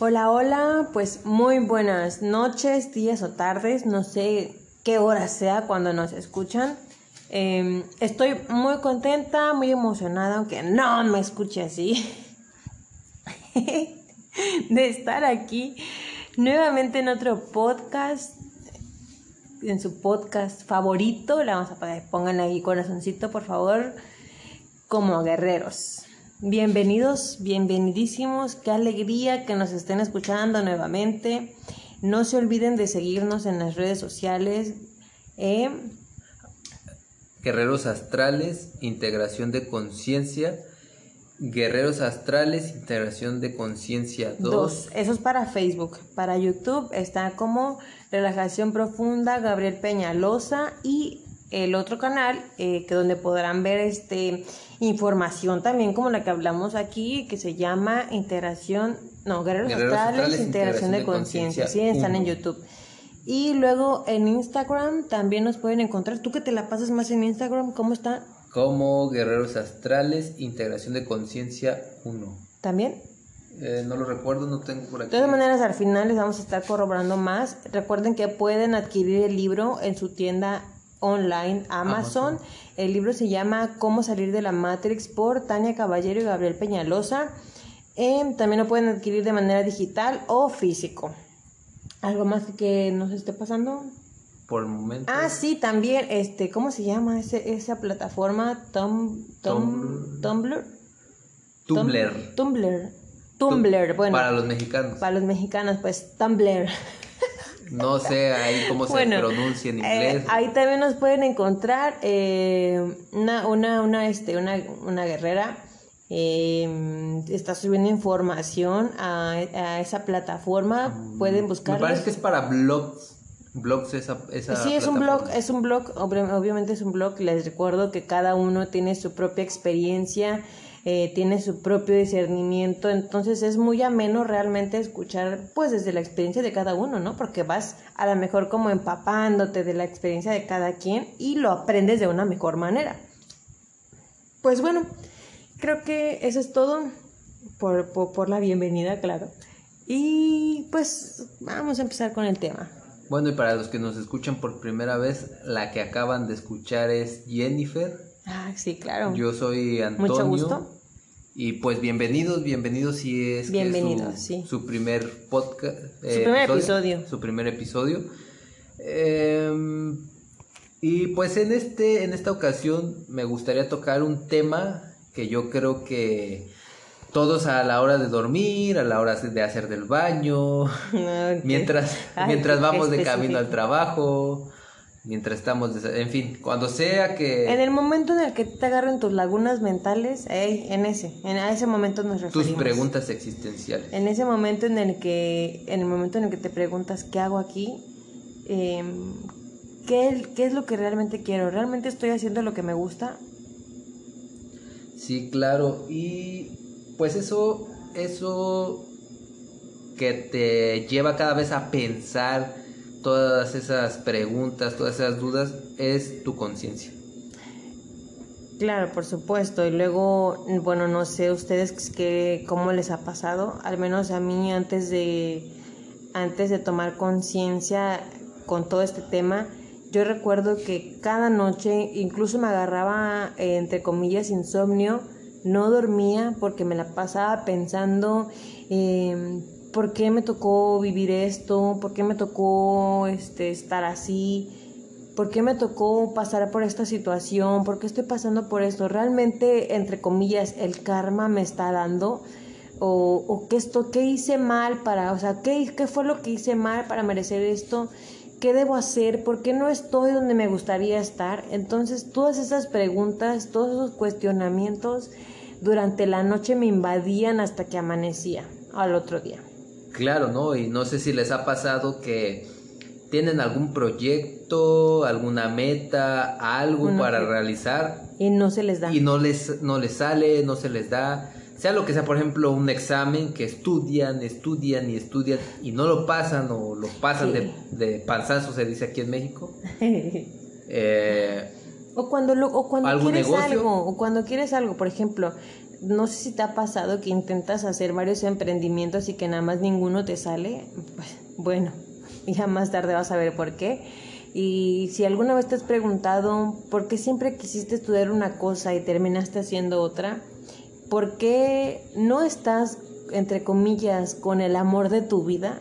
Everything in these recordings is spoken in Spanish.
Hola, hola, pues muy buenas noches, días o tardes, no sé qué hora sea cuando nos escuchan. Em, estoy muy contenta, muy emocionada, aunque no me escuche así, de estar aquí nuevamente en otro podcast, en su podcast favorito. Le vamos a poner, pónganle ahí corazoncito, por favor, como guerreros. Bienvenidos, bienvenidísimos, qué alegría que nos estén escuchando nuevamente. No se olviden de seguirnos en las redes sociales. Eh, Guerreros Astrales, Integración de Conciencia. Guerreros Astrales, Integración de Conciencia 2. dos. Eso es para Facebook. Para YouTube está como Relajación Profunda, Gabriel Peñalosa y el otro canal eh, que donde podrán ver este información también como la que hablamos aquí que se llama integración no guerreros, Guerreros astrales, Astrales, integración de conciencia sí están en. YouTube y luego en Instagram también nos pueden encontrar tú que te la pasas más en Instagram cómo está Como Guerreros Astrales, Integración de Conciencia 1. también Eh, no lo recuerdo, no tengo por aquí. De todas maneras, al final les vamos a estar corroborando más. Recuerden que pueden adquirir el libro en su tienda online Amazon. Amazon. El libro se llama Cómo salir de la Matrix por Tania Caballero y Gabriel Peñalosa. Em, también lo pueden adquirir de manera digital o físico. ¿Algo más que nos esté pasando? Por el momento. Ah, sí, también, este, ¿cómo se llama ese, esa plataforma? Tum, Tumblr. Tumblr. Tum- Tumblr. Tumblr, bueno. Para los mexicanos. Para los mexicanos, pues Tumblr. No sé ahí cómo se pronuncia en eh, inglés. ahí también nos pueden encontrar eh, una, una, una, este, una, una guerrera. eh, está subiendo información a, a esa plataforma. Pueden Me buscarla. parece que es para blogs. Blogs esa, esa Sí, es un blog, es un blog, obvi- obviamente es un blog. Les recuerdo que cada uno tiene su propia experiencia, eh, tiene su propio discernimiento, entonces es muy ameno realmente escuchar, pues desde la experiencia de cada uno, ¿no? Porque vas a lo mejor como empapándote de la experiencia de cada quien y lo aprendes de una mejor manera. Pues bueno, creo que eso es todo por, por, por la bienvenida, claro. Y pues vamos a empezar con el tema. Bueno, y para los que nos escuchan por primera vez, la que acaban de escuchar es Jennifer. Ah, sí, claro. Yo soy Antonio. Mucho gusto. Y pues bienvenidos, bienvenidos si es que es su, sí. su primer podcast. Su primer episodio. Su primer episodio. Em, y pues en este, en esta ocasión me gustaría tocar un tema que yo creo que todos a la hora de dormir, a la hora de hacer del baño, Ok. mientras, Ay, mientras vamos de camino al trabajo, mientras estamos, en fin, cuando sea que En el momento en el que te agarren tus lagunas mentales, ey, en ese, en a ese momento nos tus referimos. preguntas existenciales. En ese momento en el que, en el momento en el que te preguntas qué hago aquí, Em, ¿qué, qué es lo que realmente quiero, realmente estoy haciendo lo que me gusta. Sí, claro. Y pues eso, eso que te lleva cada vez a pensar todas esas preguntas, todas esas dudas, es tu conciencia. Claro, por supuesto. Y luego, bueno, no sé ustedes qué, cómo les ha pasado. Al menos a mí antes de, antes de tomar conciencia con todo este tema, yo recuerdo que cada noche, incluso me agarraba, entre comillas, insomnio. No dormía porque me la pasaba pensando eh, por qué me tocó vivir esto, por qué me tocó este, estar así. ¿Por qué me tocó pasar por esta situación? ¿Por qué estoy pasando por esto? ¿Realmente, entre comillas, el karma me está dando? ¿O, o qué, esto, qué hice mal para, o sea, ¿qué, qué fue lo que hice mal para merecer esto? ¿Qué debo hacer? ¿Por qué no estoy donde me gustaría estar? Entonces, todas esas preguntas, todos esos cuestionamientos durante la noche me invadían hasta que amanecía al otro día. Claro, ¿no? Y no sé si les ha pasado que tienen algún proyecto, alguna meta, algo para realizar Y no se les da. y no les, no les sale, no se les da. Sea lo que sea, por ejemplo, un examen que estudian, estudian y estudian y no lo pasan o lo pasan Sí. de, de panzazo, se dice aquí en México. Eh, O cuando, lo, o cuando ¿Algún quieres negocio? algo, o cuando quieres algo, por ejemplo, no sé si te ha pasado que intentas hacer varios emprendimientos y que nada más ninguno te sale. Pues, bueno, ya más tarde vas a ver por qué. Y si alguna vez te has preguntado por qué siempre quisiste estudiar una cosa y terminaste haciendo otra, ¿por qué no estás, entre comillas, con el amor de tu vida?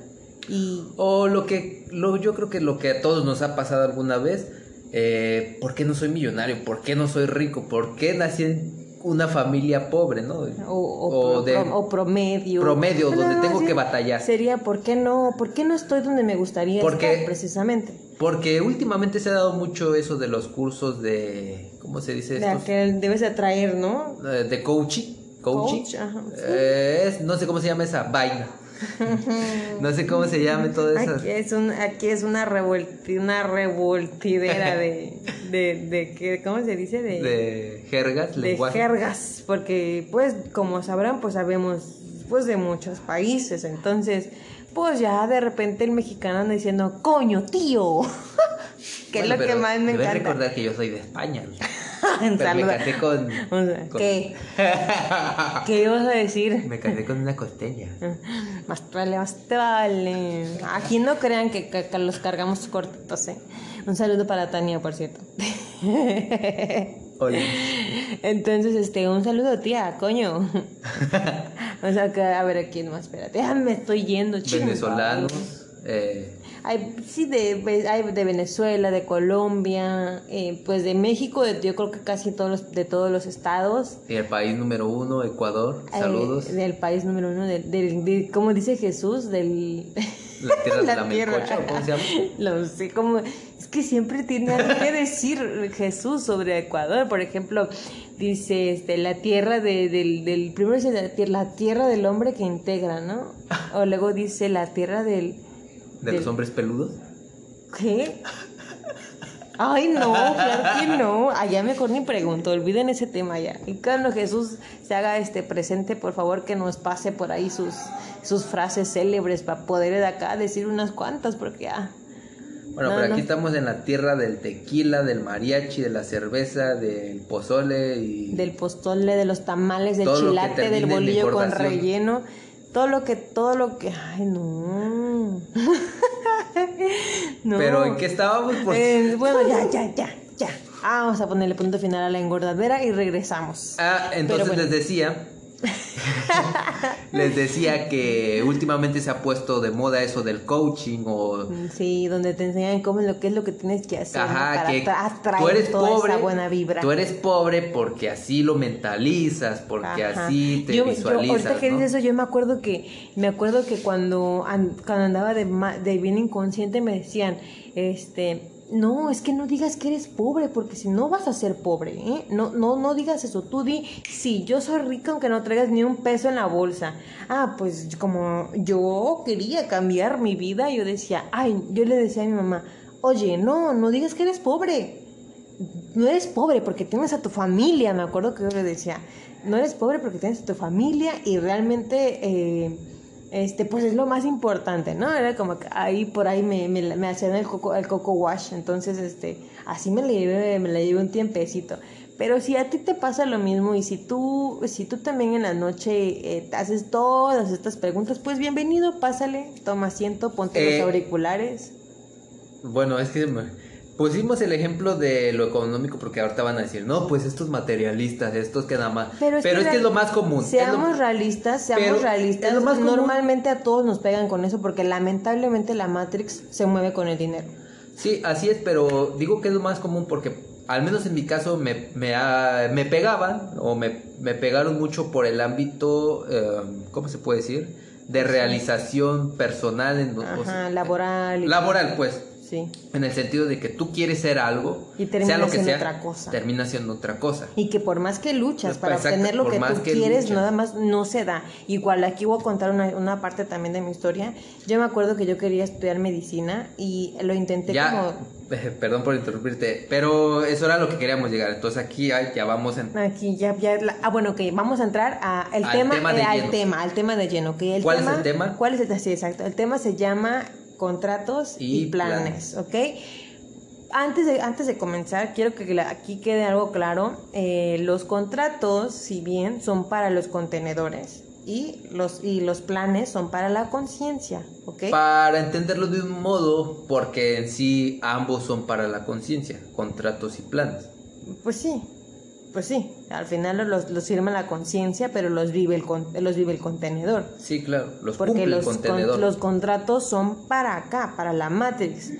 Y... O lo que, lo, yo creo que lo que a todos nos ha pasado alguna vez, eh, ¿por qué no soy millonario? ¿Por qué no soy rico? ¿Por qué nací en una familia pobre, ¿no? O, de, promedio. Promedio, donde tengo que batallar. Sería, ¿por qué no? ¿Por qué no estoy donde me gustaría estar, precisamente? Porque últimamente se ha dado mucho eso de los cursos de, ¿cómo se dice esto? De que debes atraer, ¿no? Eh, de coaching. Coaching. Eh, no sé cómo se llama esa vaina. No sé cómo se llame todo eso. Aquí es, un, aquí es una, revolti, una revoltidera de, de, de, ¿cómo se dice? De, de jergas, de jergas, porque pues como sabrán, pues sabemos pues de muchos países, entonces pues ya de repente el mexicano anda diciendo, coño, tío, que es lo que más me encanta. recordar que yo soy de España. Pero me casé con, ¿Qué? ¿Qué ibas a decir? Me casé con una costeña. Más vale, más vale. Aquí no crean que, los cargamos cortitos, ¿eh? Un saludo para Tania, por cierto. Hola. Entonces, este, un saludo, tía, coño. o sea, que, a ver, aquí no, espérate. Ah, me estoy yendo, chicos. Venezolanos. Eh, hay, sí, de, hay de Venezuela, de Colombia, eh, pues de México, de, yo creo que casi todos los, de todos los estados. Y el país número uno, Ecuador, eh, saludos. del país número uno, del, de, como dice Jesús, del... La tierra de la, tierra. ¿cómo se llama? Lo sé, como... Es que siempre tiene algo que decir Jesús sobre Ecuador, por ejemplo dice este la tierra de, del, del primero dice la tierra, la tierra del hombre que integra no o luego dice la tierra del ¿De los hombres peludos? ¿Qué? Ay, no, claro que no. Allá mejor ni pregunto, olviden ese tema ya. Y cuando Jesús se haga este presente, por favor que nos pase por ahí sus, sus frases célebres para poder de acá decir unas cuantas, porque ah. Bueno, pero aquí estamos en la tierra del tequila, del mariachi, de la cerveza, del pozole y... Del pozole, de los tamales, del chilate, del bolillo con relleno todo lo que, todo lo que, ay, no. no. Pero ¿en qué estábamos? Eh, bueno, ya, ya, ya, ya. Ah, vamos a ponerle punto final a la engordadera y regresamos. Ah, entonces les decía Les decía que últimamente se ha puesto de moda eso del coaching o sí, donde te enseñan cómo lo que es lo que tienes que hacer para atraer tú eres toda pobre, esa buena vibra. Tú eres pobre porque así lo mentalizas, porque así te visualizas. Yo, ahorita que dices eso, yo me acuerdo que me acuerdo que cuando, cuando andaba de, de bien inconsciente me decían, este no, es que no digas que eres pobre, porque si no vas a ser pobre, ¿eh? No, no, no digas eso. Tú di, sí, yo soy rica aunque no traigas ni un peso en la bolsa. Ah, pues como yo quería cambiar mi vida, yo decía, ay, yo le decía a mi mamá, oye, no, no digas que eres pobre. No eres pobre porque tienes a tu familia, me acuerdo que yo le decía, no eres pobre porque tienes a tu familia y realmente... Eh, este, pues es lo más importante, ¿no? Era como que ahí por ahí me, me, me hacían el coco, el coco wash, entonces, este, así me la llevé, me la llevé un tiempecito. Pero si a ti te pasa lo mismo y si tú, si tú también en la noche eh, te haces todas estas preguntas, pues bienvenido, pásale, toma asiento, ponte los eh, auriculares. Bueno, es que Pusimos el ejemplo de lo económico porque ahorita van a decir, no, pues estos materialistas, estos que nada más. Pero es, que, es, lo más común. Seamos realistas, seamos realistas. Normalmente a todos nos pegan con eso porque lamentablemente la Matrix se mueve con el dinero. Sí, así es, pero digo que es lo más común porque al menos en mi caso me, me, me pegaban o me, me, pegaron mucho por el ámbito, eh, ¿cómo se puede decir? De realización personal. En, Ajá, laboral. laboral, pues en el sentido de que tú quieres ser algo, y termina sea lo que siendo otra cosa. termina siendo otra cosa. Y que por más que luchas para obtener lo que tú quieres, nada más no se da. Igual aquí voy a contar una, una, parte también de mi historia. Yo me acuerdo que yo quería estudiar medicina y lo intenté como perdón por interrumpirte, pero eso era lo que queríamos llegar. Entonces aquí ya vamos en... Aquí ya, ya ah, bueno, ok, vamos a entrar a el tema, tema eh, al tema, al tema de lleno. que ¿Cuál es el tema? ¿Cuál es el tema? Sí, exacto. El tema se llama contratos y, planes, ¿ok? antes de, antes de comenzar, quiero que aquí quede algo claro. Eh, los contratos, si bien son para los contenedores y los, y los planes son para la conciencia, ¿ok? Para entenderlo de un modo, porque en sí ambos son para la conciencia, contratos y planes. Pues sí, pues sí. Al final los, los firma la conciencia, pero los vive, el, con- los vive el contenedor. Sí, claro, los Porque cumple los, el con- contenedor. los contratos son para acá, para la Matrix.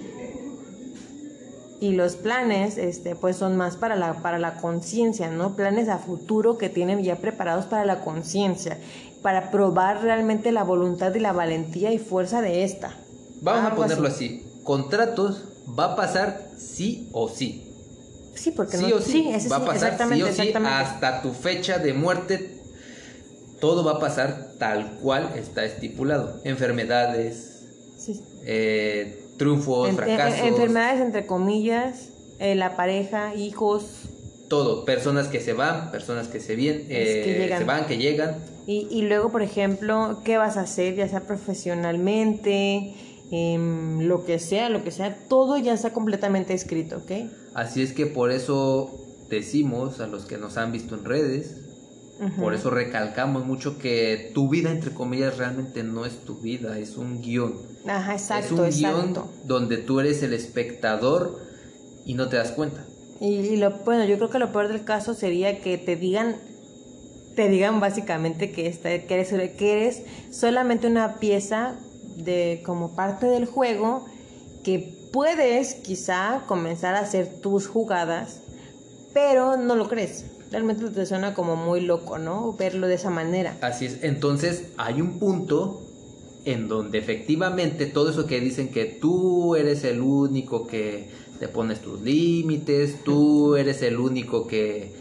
Y los planes, este, pues son más para la, para la conciencia, ¿no? Planes a futuro que tienen ya preparados para la conciencia, para probar realmente la voluntad y la valentía y fuerza de esta. Vamos a ponerlo así. así. Contratos va a pasar sí o sí. Sí, porque sí no. o sí. ese va a pasar exactamente, sí o sí exactamente. hasta tu fecha de muerte. Todo va a pasar tal cual está estipulado. Enfermedades, eh, triunfos, en- fracasos, enfermedades entre comillas, eh, la pareja, hijos, todo. Personas que se van, personas que se vienen, que llegan. se van, que llegan. Y, y luego, por ejemplo, ¿qué vas a hacer? Ya sea profesionalmente, em, lo que sea, lo que sea, todo ya está completamente escrito, ¿ok? Así es que por eso decimos a los que nos han visto en redes, por eso recalcamos mucho que tu vida, entre comillas, realmente no es tu vida, es un guion. Ajá, es exacto, un exacto. guion donde tú eres el espectador y no te das cuenta. Y, y lo, bueno, yo creo que lo peor del caso sería que te digan, te digan básicamente que, esta, que, eres, que eres solamente una pieza de como parte del juego que puedes quizá comenzar a hacer tus jugadas, pero no lo crees. Realmente te suena como muy loco, ¿no? Verlo de esa manera. Así es, entonces hay un punto en donde efectivamente todo eso que dicen que tú eres el único que te pones tus límites, tú eres el único que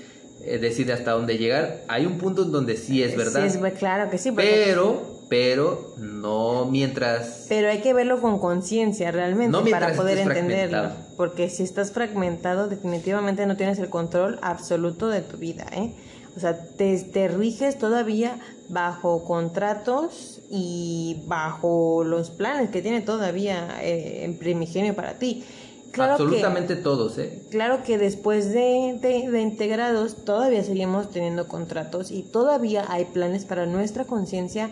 eh, decide hasta dónde llegar, hay un punto en donde sí es verdad. Sí, es, claro que sí. pero, pero no mientras... Pero hay que verlo con conciencia realmente No para poder entenderlo. Porque si estás fragmentado, definitivamente no tienes el control absoluto de tu vida. ¿eh? O sea, te, te riges todavía bajo contratos y bajo los planes que tiene todavía eh, en primigenio para ti. Claro que- absolutamente todos, ¿eh? Claro que después de, de- de integrados todavía seguimos teniendo contratos y todavía hay planes para nuestra conciencia,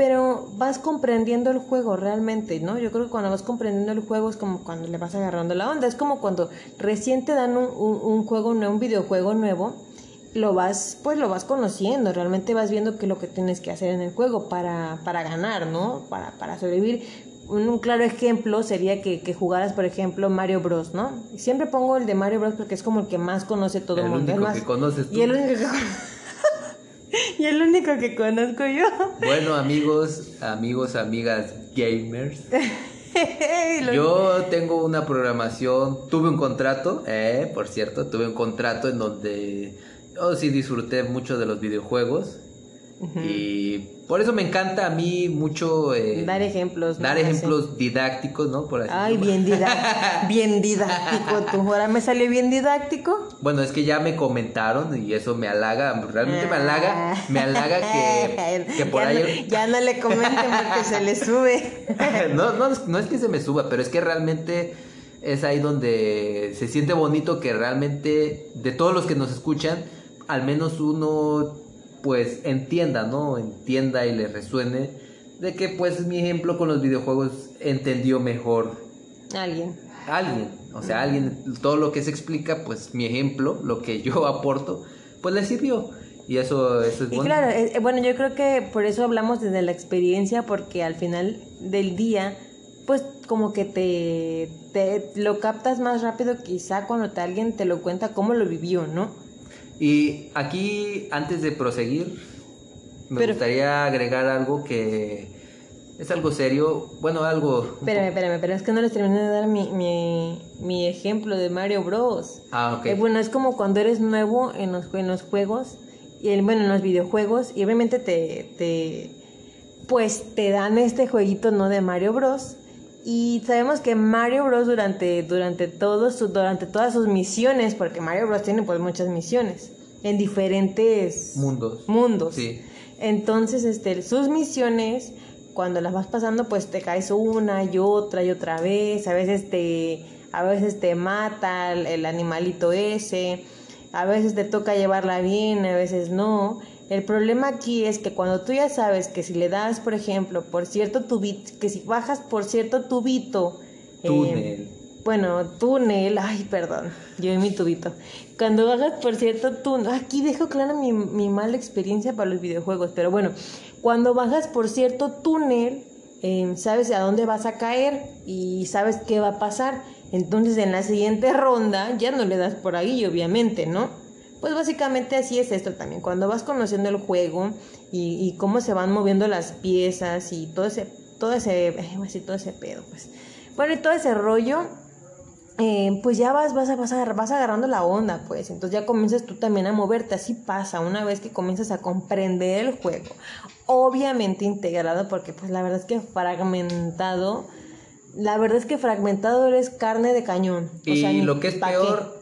pero vas comprendiendo el juego realmente, ¿no? Yo creo que cuando vas comprendiendo el juego es como cuando le vas agarrando la onda, es como cuando recién te dan un, un, un juego nuevo, un videojuego nuevo, lo vas, pues lo vas conociendo, realmente vas viendo qué es lo que tienes que hacer en el juego para, para ganar, ¿no? Para, para sobrevivir. Un, un claro ejemplo sería que, que jugaras, por ejemplo, Mario Bros, ¿no? Siempre pongo el de Mario Bros porque es como el que más conoce todo el, El mundo. Único más, que conoces tú. Y el único que Y el único que conozco yo. Bueno, amigos, amigos, amigas gamers. Yo tengo una programación, tuve un contrato, eh, por cierto, tuve un contrato en donde yo sí disfruté mucho de los videojuegos y por eso me encanta a mí mucho eh, Dar ejemplos, dar Así. ejemplos didácticos, ¿no? Por así Ay, bien didáctico, bien didáctico. ¿Tú ahora me salió bien didáctico? Bueno, es que ya me comentaron y eso me halaga, realmente me halaga, me halaga que, que por ya ahí... No, ya no le comenten porque se le sube. no, no, no es que se me suba, pero es que realmente es ahí donde se siente bonito que realmente de todos los que nos escuchan, al menos uno pues entienda, ¿no? Entienda y le resuene de que pues mi ejemplo con los videojuegos entendió mejor Alguien. alguien, o sea, alguien, todo lo que se explica, pues mi ejemplo, lo que yo aporto, pues le sirvió. Y eso, eso es Y bueno. claro, eh, eh, bueno, yo creo que por eso hablamos desde la experiencia, porque al final del día, pues como que te, te lo captas más rápido quizá cuando te, alguien te lo cuenta cómo lo vivió, ¿no? Y aquí, antes de proseguir, me Pero- gustaría agregar algo que es algo serio, bueno, algo... Espérame, espérame, pero es que no les terminé de dar mi, mi, mi ejemplo de Mario Bros. Ah, ok. Eh, bueno, es como cuando eres nuevo en los, en los juegos, y el- bueno, en los videojuegos, y obviamente te, te, pues te dan este jueguito, ¿no? De Mario Bros. Y sabemos que Mario Bros. durante, durante, todos sus- durante todas sus misiones, porque Mario Bros. tiene pues muchas misiones, en diferentes Mundos. mundos. Sí. Entonces, este, sus misiones, cuando las vas pasando, pues te caes una y otra y otra vez. A veces te, a veces te mata el, animalito ese, a veces te toca llevarla bien, a veces no. El problema aquí es que cuando tú ya sabes que si le das, por ejemplo, por cierto tubito, que si bajas por cierto tubito, túnel. bueno, túnel, ay, perdón, yo en mi tubito. Cuando bajas por cierto túnel, aquí dejo clara mi, mi mala experiencia para los videojuegos, pero bueno, cuando bajas por cierto túnel, eh, sabes a dónde vas a caer y sabes qué va a pasar. Entonces en la siguiente ronda ya no le das por ahí, obviamente, ¿no? Pues básicamente así es esto también. Cuando vas conociendo el juego y, cómo se van moviendo las piezas y todo ese, todo ese, todo ese pedo, pues. Bueno, y todo ese rollo, eh, pues ya vas, vas, vas, vas agarrando la onda, pues. Entonces ya comienzas tú también a moverte. Así pasa una vez que comienzas a comprender el juego. Obviamente integrado, porque pues la verdad es que fragmentado. La verdad es que fragmentado eres carne de cañón. y lo que es peor,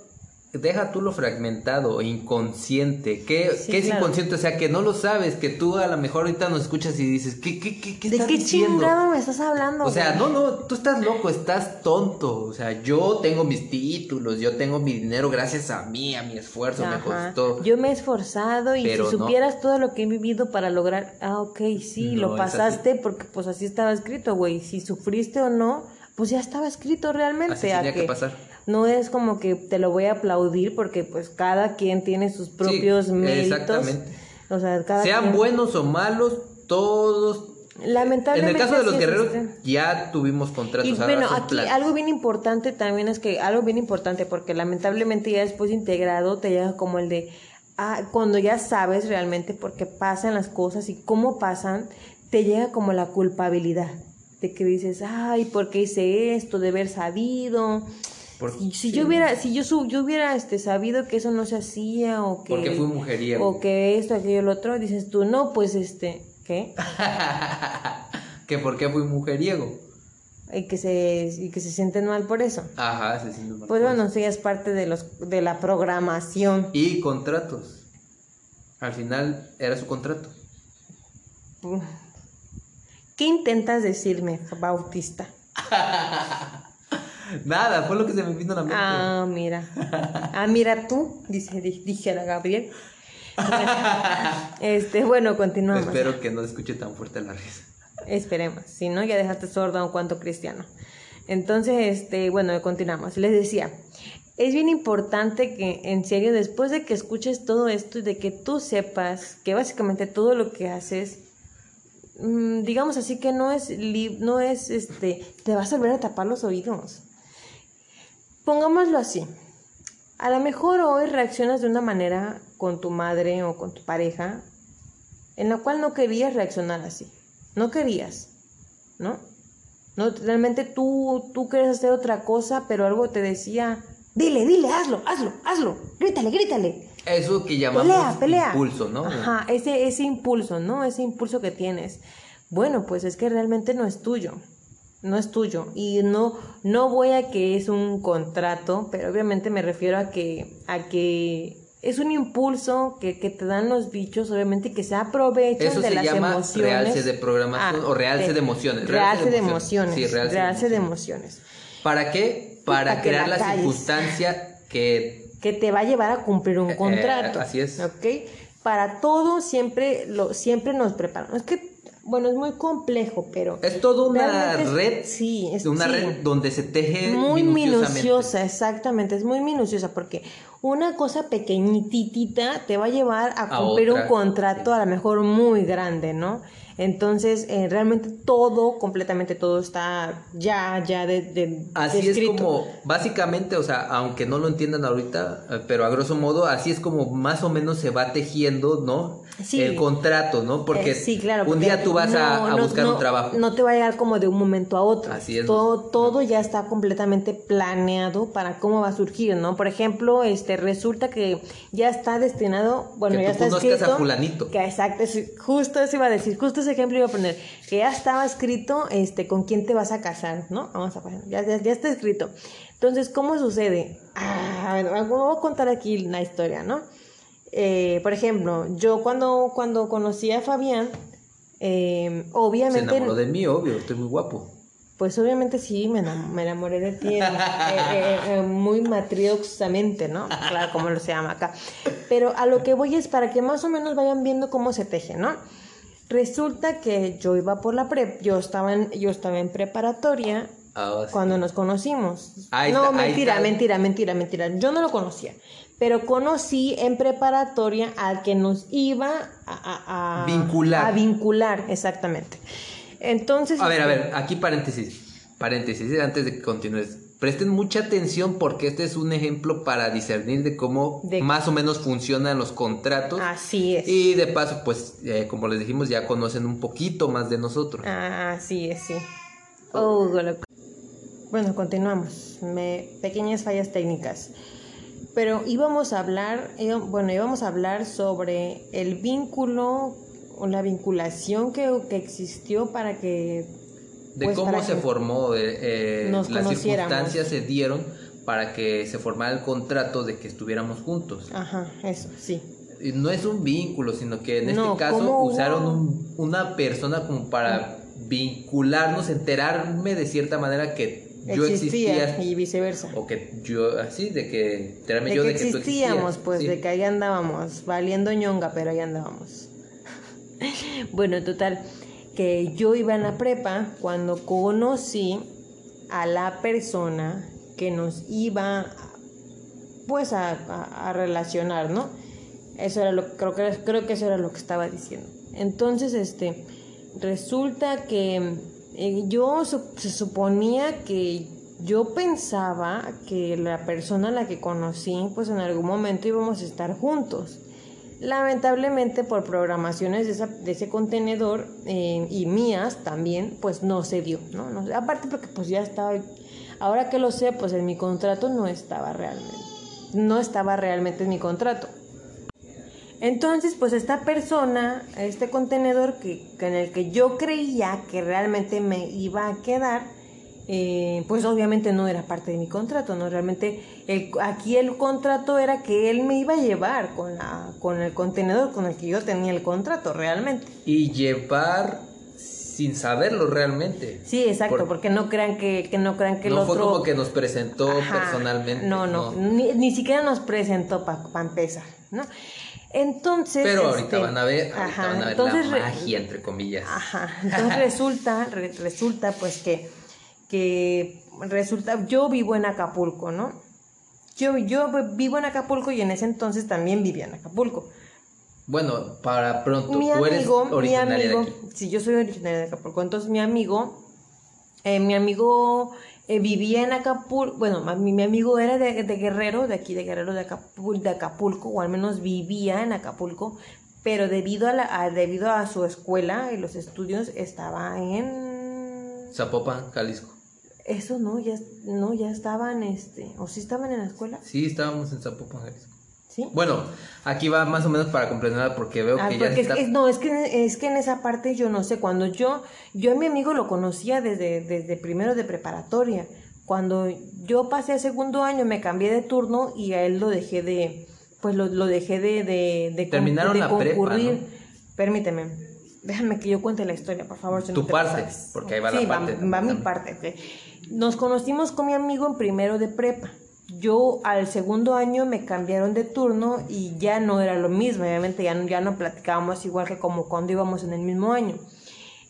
deja tú lo fragmentado, inconsciente. ¿Qué, ¿qué es inconsciente? O sea, que no lo sabes, que tú a lo mejor ahorita nos escuchas y dices, ¿qué, qué, qué, qué ¿De qué chingado me estás hablando? O sea, no, no, tú estás loco, estás tonto. O sea, yo tengo mis títulos, yo tengo mi dinero gracias a mí, a mi esfuerzo, me costó. Yo me he esforzado y si supieras todo lo que he vivido para lograr, ah, ok, sí, lo pasaste porque pues así estaba escrito, güey. Si sufriste o no, pues ya estaba escrito realmente. Así tenía que pasar no es como que te lo voy a aplaudir porque pues cada quien tiene sus propios méritos. Exactamente. O sea, cada Sean buenos o malos, todos Lamentablemente. En el caso de los guerreros ya tuvimos contratos. Y bueno, aquí algo bien importante también es que algo bien importante porque lamentablemente ya después integrado te llega como el de ah, cuando ya sabes realmente por qué pasan las cosas y cómo pasan, te llega como la culpabilidad de que dices, ay, ¿por qué hice esto? De haber sabido si yo hubiera, si yo, yo hubiera este, sabido que eso no se hacía o que... Porque fui mujeriego. O que esto, aquello, lo otro, dices tú, no, pues este, ¿qué? que por qué fui mujeriego. Y que, se, y que se sienten mal por eso. Ajá, se sienten mal. Pues bueno, sí, es parte de, los, de la programación. Y contratos. Al final era su contrato. ¿Qué intentas decirme, Bautista? Nada, fue lo que se me vino a la mente. Ah, mira. Ah, mira tú, dice, dije a Gabriel. este, bueno, continuamos. Espero que no escuche tan fuerte la risa. Esperemos, si no, ya dejaste sordo a un cuanto cristiano. Entonces, este, bueno, continuamos. Les decía, es bien importante que, en serio, después de que escuches todo esto y de que tú sepas que básicamente todo lo que haces, mm, digamos así que no es, no es, este, te vas a volver a tapar los oídos. Pongámoslo así. A lo mejor hoy reaccionas de una manera con tu madre o con tu pareja en la cual no querías reaccionar así. No querías, ¿no? No, realmente tú, tú querías hacer otra cosa, pero algo te decía, dile, dile, hazlo, hazlo, hazlo, grítale, grítale. Eso que llamamos impulso, ¿no? Ajá, ese, ese impulso, ¿no? Ese impulso que tienes. Bueno, pues es que realmente no es tuyo no es tuyo. Y no no voy a que es un contrato pero obviamente me refiero a que a que es un impulso que, te dan los bichos obviamente que se aprovechan Eso de se las llama emociones. realce de programación o realce de, emociones realce, de emociones, sí, realce, de emociones. para qué para crear la circunstancia que que te va a llevar a cumplir un eh, contrato así es. ¿ok? para todo siempre lo siempre nos preparan es que bueno, es muy complejo, pero... Es toda una red. sí, es una red donde se teje muy minuciosa, exactamente, es muy minuciosa porque una cosa pequeñitita te va a llevar a, cumplir un contrato a lo mejor muy grande, ¿no? Entonces, eh, realmente todo, completamente todo está ya, ya de, de Así es como, básicamente, o sea, aunque no lo entiendan ahorita, eh, pero a grosso modo, así es como más o menos se va tejiendo, ¿no? El contrato, ¿no? Porque sí, claro, un día tú vas a, buscar un trabajo. No te va a llegar como de un momento a otro. Así es. Todo, todo ya está completamente planeado para cómo va a surgir, ¿no? Por ejemplo, este resulta que ya está destinado, bueno, que ya tú está escrito. a fulanito. Que exacto, justo eso iba a decir, justo ese ejemplo iba a poner, que ya estaba escrito este con quién te vas a casar, ¿no? Vamos a poner, ya, ya, está escrito. Entonces, ¿cómo sucede? Ah, a ver, voy a contar aquí una historia, ¿no? Eh, por ejemplo, yo cuando, cuando conocí a Fabián, eh, obviamente... Se enamoró de mí, obvio, estoy muy guapo. Pues obviamente sí, me, enamoré de ti, eh, eh, muy matrioxamente, ¿no? Claro, como lo se llama acá. Pero a lo que voy es para que más o menos vayan viendo cómo se teje, ¿no? Resulta que yo iba por la prep, yo estaba en, yo estaba en preparatoria ah, cuando nos conocimos. no, mentira, mentira, mentira, mentira. Yo no lo conocía, pero conocí en preparatoria al que nos iba a, a vincular. A vincular, exactamente. Entonces. A ver, a ver, este, aquí paréntesis. Paréntesis, antes de que continúes. Presten mucha atención porque este es un ejemplo para discernir de cómo más o menos funcionan los contratos. Así es. Y de paso, pues, eh, como les dijimos, ya conocen un poquito más de nosotros. Así es, sí. Oh, bueno, continuamos. Me, pequeñas fallas técnicas. Pero íbamos a hablar, bueno, íbamos a hablar sobre el vínculo o la vinculación que, que existió para que... De pues, cómo se formó, eh, las circunstancias se dieron para que se formara el contrato de que estuviéramos juntos. Ajá, eso, sí. No es un vínculo, sino que en este caso usaron una persona como para vincularnos, enterarme de cierta manera que yo existía, y viceversa. O que yo, así, de que enterarme yo de que existíamos, pues, de que ahí andábamos, valiendo ñonga, pero ahí andábamos. bueno, total, que yo iba en la prepa cuando conocí a la persona que nos iba pues a, relacionar, ¿no? Eso era lo creo que creo que eso era lo que estaba diciendo. Entonces, este resulta que eh, yo se suponía que yo pensaba que la persona a la que conocí, pues en algún momento íbamos a estar juntos. Lamentablemente por programaciones de, esa, de ese contenedor eh, y mías también, pues no se dio, ¿no? ¿no? Aparte porque pues ya estaba, ahora que lo sé, pues en mi contrato no estaba realmente, no estaba realmente en mi contrato. Entonces, pues esta persona, este contenedor que, en el que yo creía que realmente me iba a quedar, eh, pues obviamente no era parte de mi contrato, ¿no? Realmente el, aquí el contrato era que él me iba a llevar con, la, con el contenedor con el que yo tenía el contrato, realmente. Y llevar sin saberlo realmente. Sí, exacto, porque no crean que, que no crean que no el otro... fue como que nos presentó personalmente. No, no, Ni, siquiera nos presentó para pa empezar, ¿no? Entonces. Pero ahorita este, van a ver, ahorita van a ver la magia, entre comillas. Ajá. Entonces resulta, resulta pues que que resulta, yo vivo en Acapulco, ¿no? Yo, yo vivo en Acapulco y en ese entonces también vivía en Acapulco. Bueno, para pronto, mi tú eres originaria mi amigo, de aquí. Sí, yo soy originaria de Acapulco. Entonces mi amigo, eh, mi amigo eh, vivía en Acapulco, bueno, mi, mi amigo era de, de, Guerrero, de aquí de Guerrero, de Acapulco, de Acapulco, o al menos vivía en Acapulco, pero debido a, la, debido a su escuela y los estudios estaba en... Zapopan, Jalisco. Eso no, ya, no, ya estaban, este, o sí estaban en la escuela. Sí, estábamos en Zapopan, ¿Sí? Bueno, aquí va más o menos para comprender porque veo ah, que ya está... no, es que, es que en esa parte yo no sé, cuando yo, yo a mi amigo lo conocía desde, desde primero de preparatoria. Cuando yo pasé a segundo año me cambié de turno y a él lo dejé de, pues lo, lo dejé de, de, de, Terminaron la concurrir. Permíteme, déjame que yo cuente la historia, por favor. tu parte, porque ahí va la parte. Va, va mi parte. Nos conocimos con mi amigo en primero de prepa. Yo al segundo año me cambiaron de turno y ya no era lo mismo, obviamente ya no, ya no platicábamos igual que como cuando íbamos en el mismo año.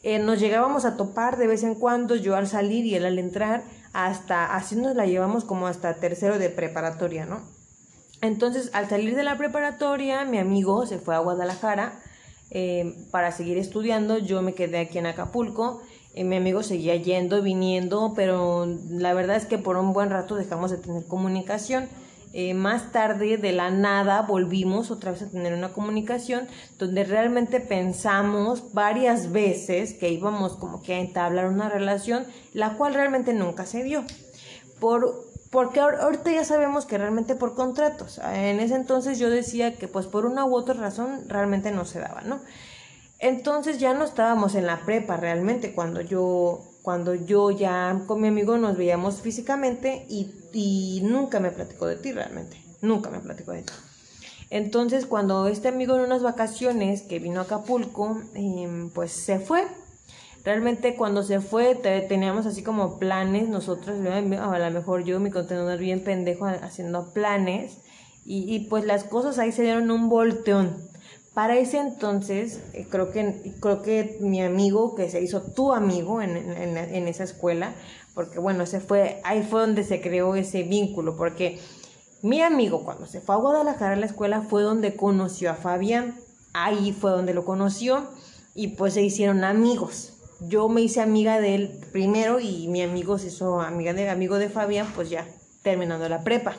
Eh, nos llegábamos a topar de vez en cuando, yo al salir y él al entrar, hasta así nos la llevamos como hasta tercero de preparatoria, ¿no? Entonces, al salir de la preparatoria, mi amigo se fue a Guadalajara eh, para seguir estudiando, yo me quedé aquí en Acapulco eh, mi amigo seguía yendo, viniendo, pero la verdad es que por un buen rato dejamos de tener comunicación. Eh, más tarde, de la nada, volvimos otra vez a tener una comunicación donde realmente pensamos varias veces que íbamos como que a entablar una relación, la cual realmente nunca se dio. Por, porque ahorita ya sabemos que realmente por contratos. En ese entonces yo decía que pues por una u otra razón realmente no se daba, ¿no? Entonces ya no estábamos en la prepa realmente cuando yo, cuando yo ya con mi amigo nos veíamos físicamente y, y nunca me platicó de ti realmente, nunca me platicó de ti. Entonces cuando este amigo en unas vacaciones que vino a Acapulco, em, pues se fue. Realmente cuando se fue teníamos así como planes, nosotros, a lo mejor yo, mi contenedor bien pendejo haciendo planes y, y pues las cosas ahí se dieron un volteón. Para ese entonces, eh, creo que, creo que mi amigo, que se hizo tu amigo en, en, esa escuela, porque bueno, se fue, ahí fue donde se creó ese vínculo, porque mi amigo cuando se fue a Guadalajara a la escuela fue donde conoció a Fabián, ahí fue donde lo conoció y pues se hicieron amigos. Yo me hice amiga de él primero y mi amigo se hizo amiga de, amigo de Fabián, pues ya terminando la prepa.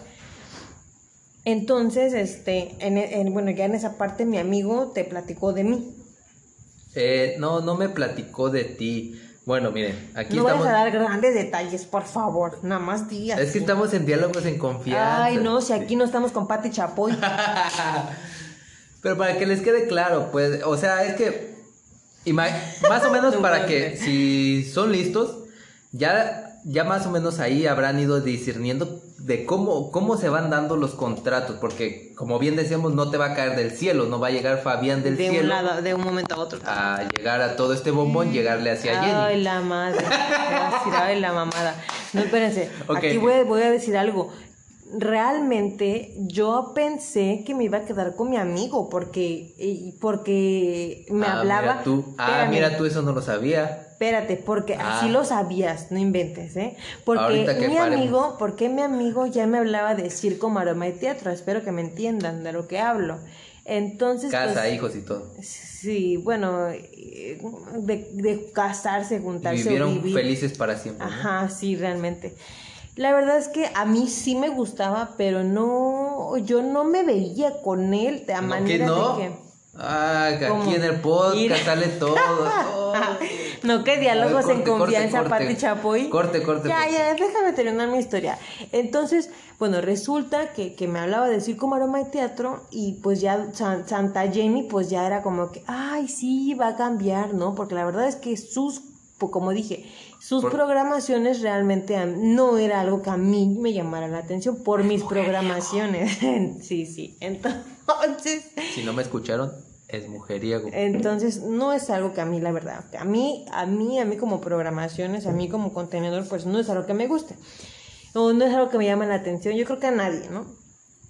Entonces, este, en, bueno, ya en esa parte mi amigo te platicó de mí. Eh, no, no me platicó de ti. Bueno, miren, aquí no estamos. No a dar grandes detalles, por favor. Nada más días. Es que estamos en diálogos en confianza. Ay, no, si aquí no estamos con Pati Chapoy. Pero para que les quede claro, pues, o sea, es que. Más o menos para que, si son listos, ya, ya más o menos ahí habrán ido discerniendo de cómo, cómo se van dando los contratos, porque como bien decíamos, no te va a caer del cielo, no va a llegar Fabián del de cielo. Un lado, de un momento a otro. A llegar a todo este bombón, llegarle hacia Jenny. Ay, la madre. ay, la mamada. No, espérense. Aquí voy, voy a decir algo realmente yo pensé que me iba a quedar con mi amigo porque porque me ah, hablaba mira tú. ah mira tú eso no lo sabía espérate porque así ah. lo sabías no inventes eh porque mi amigo porque mi amigo ya me hablaba de circo maroma y teatro espero que me entiendan de lo que hablo. Entonces casa pues, hijos y todo. sí bueno eh, de, de casarse juntarse y vivieron felices para siempre ajá sí realmente. La verdad es que a mí sí me gustaba, pero no, yo no me veía con él de manera no? de que... Ah, aquí en el podcast sale todo. no, que diálogos en confianza, Pati Chapoy. Corte, corte. Ya, ya, déjame terminar mi historia. Entonces, bueno, resulta que, que me hablaba de circo, maroma y teatro y pues ya Santa Jenny pues ya era como que, ay, sí, va a cambiar, ¿no? Porque la verdad es que sus, como dije, sus programaciones realmente no era algo que a mí me llamara la atención por mis programaciones. sí, sí. Entonces. Si no me escucharon, es mujeriego. Entonces, no es algo que a mí, la verdad, a mí, a mí, a mí como programaciones, a mí como contenedor, pues no es algo que me guste. O no es algo que me llame la atención. Yo creo que a nadie, ¿no?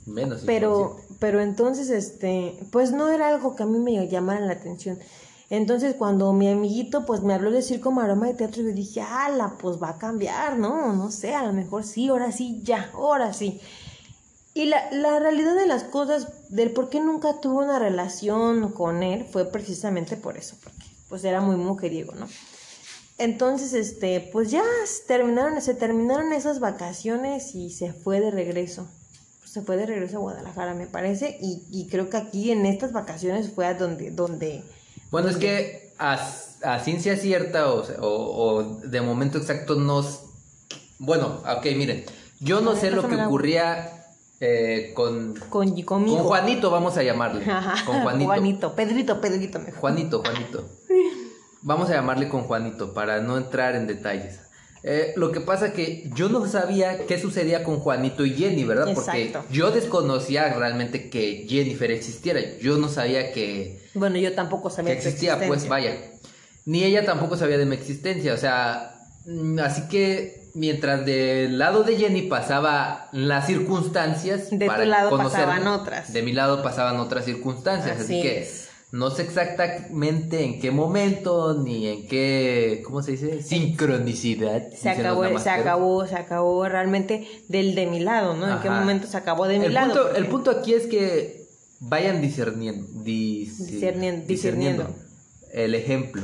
Menos. Pero, pero entonces, este, pues no era algo que a mí me llamara la atención. Entonces cuando mi amiguito pues me habló de circo, maroma de teatro, yo dije, ala, pues va a cambiar, ¿no? No sé, a lo mejor sí, ahora sí, ya, ahora sí. Y la, la realidad de las cosas, del por qué nunca tuve una relación con él, fue precisamente por eso, porque pues era muy mujeriego, ¿no? Entonces, este, pues ya terminaron, se terminaron esas vacaciones y se fue de regreso. se fue de regreso a Guadalajara, me parece, y, y creo que aquí en estas vacaciones fue a donde, donde bueno, es que a, ciencia cierta o, o, de momento exacto nos... Bueno, ok, miren, yo no sé lo que ocurría eh, con, con, con Juanito, vamos a llamarle. Con Juanito. Juanito, Pedrito, Pedrito mejor. Juanito, Juanito. Vamos a llamarle con Juanito para no entrar en detalles. Eh, lo que pasa que yo no sabía qué sucedía con Juanito y Jenny, ¿verdad? Porque yo desconocía realmente que Jennifer existiera. Yo no sabía que... Bueno, yo tampoco sabía que existía, pues vaya. Ni ella tampoco sabía de mi existencia. O sea, mm, así que mientras del lado de Jenny pasaba las circunstancias... De tu lado pasaban otras. De mi lado pasaban otras circunstancias. Así, que... No sé exactamente en qué momento ni en qué, ¿cómo se dice? Sincronicidad. Se acabó, se acabó, se acabó realmente del de mi lado, ¿no? ¿En qué momento se acabó de mi el lado? Punto, El punto aquí es que vayan discerniendo, discerniendo, discerniendo el ejemplo.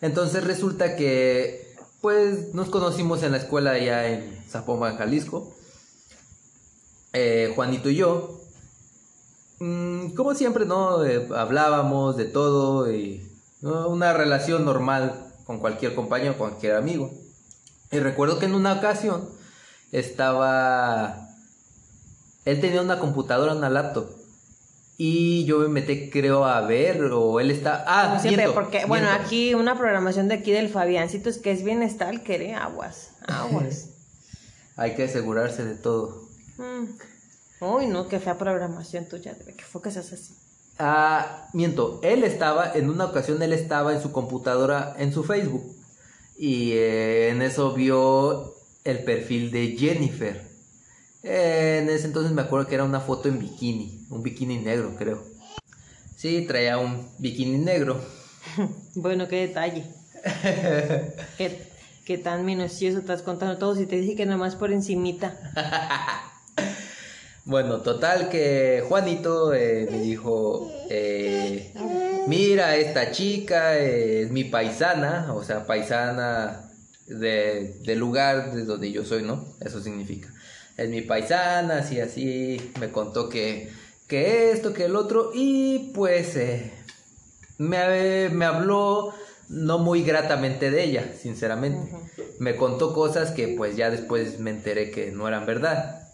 Entonces resulta que, pues, nos conocimos en la escuela allá en Zapopan, Jalisco. Eh, Juanito y yo, Mm, como siempre, ¿no? Hablábamos de todo y una relación normal con cualquier compañero, cualquier amigo. Y recuerdo que en una ocasión estaba... Él tenía una computadora, una laptop. Y yo me metí, creo, a ver, o él está... Ah, siempre, porque, bueno, aquí una programación de aquí del Fabiancito es que es bien stalker, ¿eh? Aguas, aguas. Hay que asegurarse de todo. Mm. Uy, no, qué fea programación tuya, que fue que seas así. Ah, miento, él estaba, en una ocasión él estaba en su computadora, en su Facebook. Y eh, en eso vio el perfil de Jennifer. Eh, en ese entonces me acuerdo que era una foto en bikini, un bikini negro creo. Sí, traía un bikini negro. bueno, qué detalle. qué, qué, tan minucioso estás contando todo si te dije que nomás por encimita. bueno, total que Juanito eh, me dijo, eh, mira, esta chica es mi paisana, o sea, paisana de, del lugar de donde yo soy, ¿no? Eso significa. Es mi paisana, así, así, me contó que, que esto, que el otro, y pues eh, me, me habló no muy gratamente de ella, sinceramente. Me contó cosas que pues ya después me enteré que no eran verdad.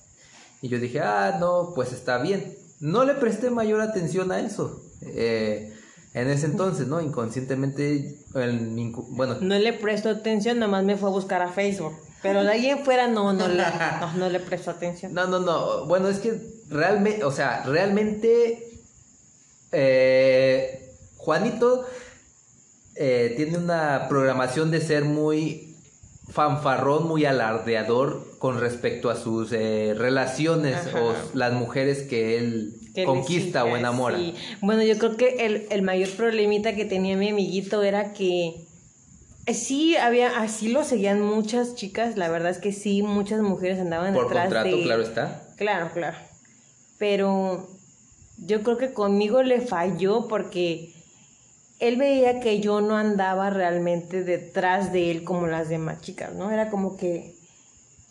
Y yo dije, ah, no, pues está bien. No le presté mayor atención a eso. Eh, en ese entonces, ¿no? Inconscientemente, el, bueno. No le presto atención, nomás me fue a buscar a Facebook. Pero de ahí en fuera no, no le, no, le presto atención. No, no, no. Bueno, es que realmente, o sea, realmente eh, Juanito eh, tiene una programación de ser muy fanfarrón, muy alardeador con respecto a sus eh, relaciones o las mujeres que él conquista o enamora. Bueno, yo creo que el, el mayor problemita que tenía mi amiguito era que sí, había, así lo seguían muchas chicas, la verdad es que sí, muchas mujeres andaban Por contrato, claro está. Claro, claro. Pero yo creo que conmigo le falló porque él veía que yo no andaba realmente detrás de él como las demás chicas, ¿no? Era como que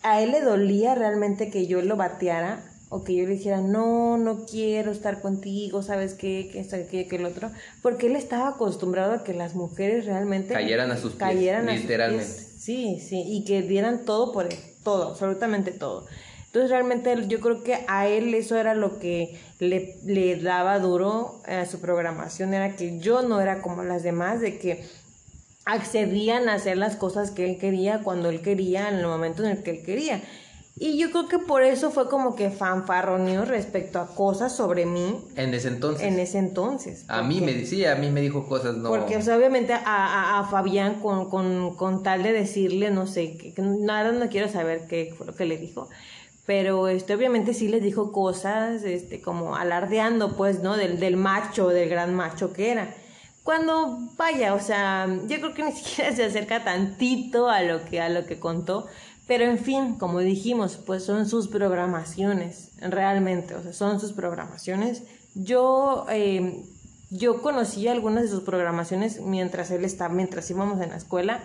a él le dolía realmente que yo lo bateara o que yo le dijera, no, no quiero estar contigo, ¿sabes qué? Que esto, que, que el otro. Porque él estaba acostumbrado a que las mujeres realmente... Cayeran a sus pies, literalmente. Sí, sí, y que dieran todo por él, todo, absolutamente todo. Entonces realmente yo creo que a él eso era lo que le, le daba duro a su programación, era que yo no era como las demás, de que accedían a hacer las cosas que él quería cuando él quería, en el momento en el que él quería. Y yo creo que por eso fue como que fanfarroneo respecto a cosas sobre mí. En ese entonces. En ese entonces. A mí me decía, a mí me dijo cosas, no. Porque obviamente a, a, Fabián con, con, con, tal de decirle, no sé, que, nada, no quiero saber qué fue lo que le dijo. Pero este, obviamente sí le dijo cosas, este, como alardeando, pues, ¿no? Del, del macho, del gran macho que era. Cuando vaya, o sea, yo creo que ni siquiera se acerca tantito a lo que, a lo que contó pero en fin, como dijimos, pues son sus programaciones, realmente, o sea, son sus programaciones. Yo, eh, yo conocí algunas de sus programaciones mientras él estaba, mientras íbamos en la escuela,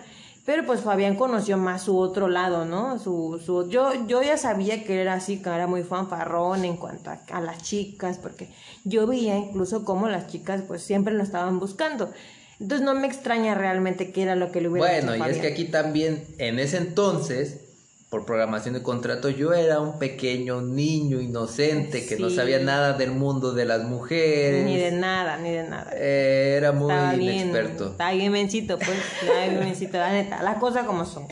pero pues Fabián conoció más su otro lado, ¿no? Su, su, yo, yo ya sabía que era así, que era muy fanfarrón en cuanto a, a las chicas, porque yo veía incluso cómo las chicas pues siempre lo estaban buscando. Entonces no me extraña realmente qué era lo que le hubiera Bueno, y es que aquí también, en ese entonces, por programación de contrato, yo era un pequeño niño inocente que no sabía nada del mundo de las mujeres. Ni de nada, ni de nada. Eh, era muy inexperto. Estaba bien mencito, pues, estaba bien mencito, la neta, las cosas como son.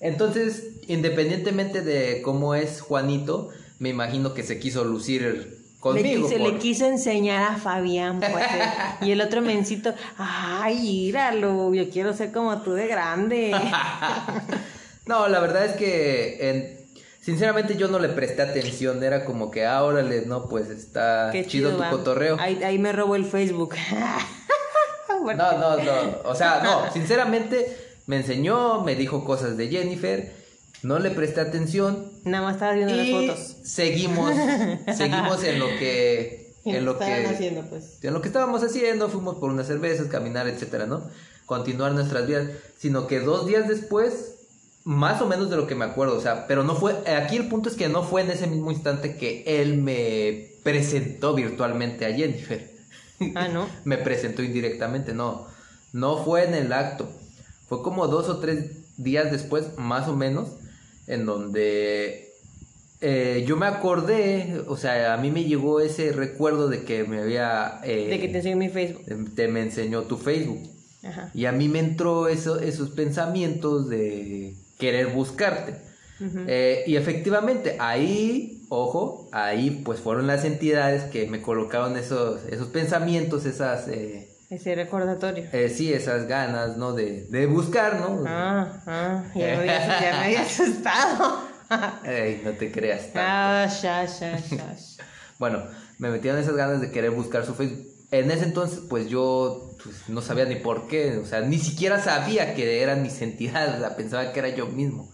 Entonces, independientemente de cómo es Juanito, me imagino que se quiso lucir conmigo. se le quiso enseñar a Fabián, pues, eh, y el otro mencito, ay, íralo, yo quiero ser como tú de grande. No, la verdad es que en, sinceramente yo no le presté atención, era como que, ah, órale, no, pues está chido, tu cotorreo. Ahí, ahí me robó el Facebook. no, no, no, o sea, no, sinceramente me enseñó, me dijo cosas de Jennifer, no le presté atención. Nada más estaba viendo las fotos. Seguimos, seguimos en lo que en lo que haciendo, pues. en lo que estábamos haciendo, fuimos por unas cervezas, caminar, etcétera, ¿no? Continuar nuestras vidas, sino que dos días después más o menos de lo que me acuerdo, o sea, pero no fue, aquí el punto es que no fue en ese mismo instante que él me presentó virtualmente a Jennifer. Ah, ¿no? me presentó indirectamente, no, no fue en el acto, fue como dos o tres días después, más o menos, en donde eh, yo me acordé, o sea, a mí me llegó ese recuerdo de que me había... Eh, de que te enseñó mi Facebook. Te me enseñó tu Facebook. Ajá. Y a mí me entró eso, esos pensamientos de querer buscarte. Eh, y efectivamente, ahí ojo, ahí pues fueron las entidades que me colocaron esos, esos pensamientos, esas... Eh, ese recordatorio. Eh, sí, esas ganas, ¿no? De, de buscar, ¿no? Ah, ah, ya me había, ya me había asustado. Ey, no te creas tanto. Ah, ya, ya, ya. Bueno, me metieron esas ganas de querer buscar su Facebook. En ese entonces, pues yo pues, no sabía ni por qué, o sea, ni siquiera sabía que eran mis entidades, o sea, pensaba que era yo mismo.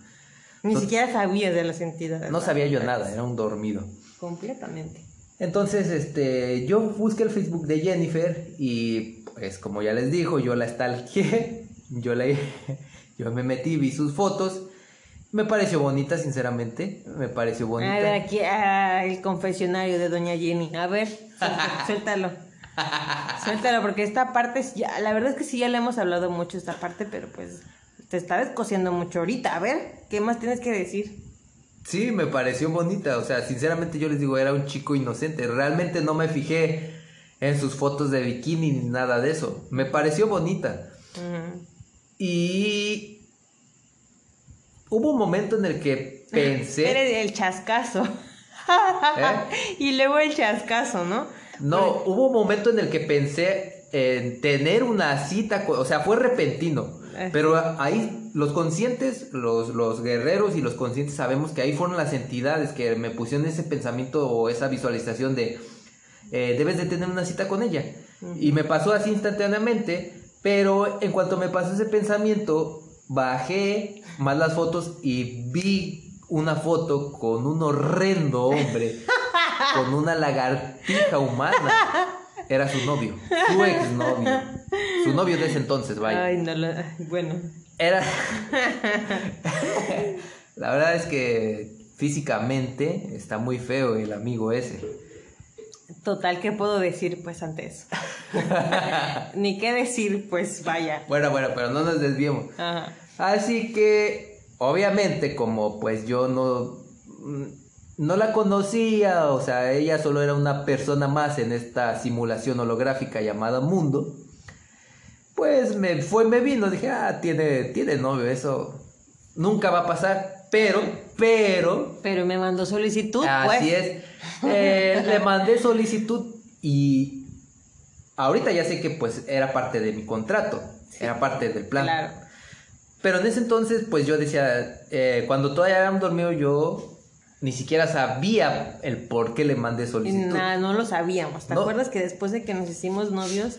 Ni siquiera sabías de las entidades. No sabía yo nada, era un dormido. Completamente. Entonces, este, yo busqué el Facebook de Jennifer y pues como ya les dijo, yo la stalkeé, yo la yo me metí, vi sus fotos. Me pareció bonita, sinceramente. Me pareció bonita. A ver, aquí ah, el confesionario de Doña Jenny. A ver, suéltalo. suéltalo, porque esta parte, ya, la verdad es que sí, ya le hemos hablado mucho esta parte, pero pues te está descosiendo mucho ahorita. A ver, ¿qué más tienes que decir? Sí, me pareció bonita. O sea, sinceramente yo les digo, era un chico inocente. Realmente no me fijé en sus fotos de bikini ni nada de eso. Me pareció bonita. Y hubo un momento en el que pensé... Era el chascazo. ¿Eh? y luego el chascazo, ¿no? No, hubo un momento en el que pensé en tener una cita, o sea, fue repentino. Eh. Pero ahí los conscientes, los, los guerreros y los conscientes sabemos que ahí fueron las entidades que me pusieron ese pensamiento o esa visualización de eh, debes de tener una cita con ella. Y me pasó así instantáneamente, pero en cuanto me pasó ese pensamiento, bajé más las fotos y vi una foto con un horrendo hombre, con una lagartija humana. Era su novio, su exnovio. Su novio de ese entonces, vaya. Ay, no, bueno. Era. La verdad es que físicamente está muy feo el amigo ese. Total, ¿qué puedo decir pues ante eso? Ni qué decir, pues vaya. Bueno, bueno, pero no nos desviemos. Así que, obviamente, como pues yo no, no la conocía, o sea, ella solo era una persona más en esta simulación holográfica llamada mundo, pues me fue, me vino, dije, ah, tiene, tiene novio, eso nunca va a pasar. Pero, pero. Pero me mandó solicitud. Así pues. es. Eh, le mandé solicitud y ahorita ya sé que pues era parte de mi contrato, era parte del plan. Claro. Pero en ese entonces, pues yo decía, eh, cuando todavía habíamos dormido yo, ni siquiera sabía el por qué le mandé solicitud. Nada, no lo sabíamos. ¿Te acuerdas que después de que nos hicimos novios,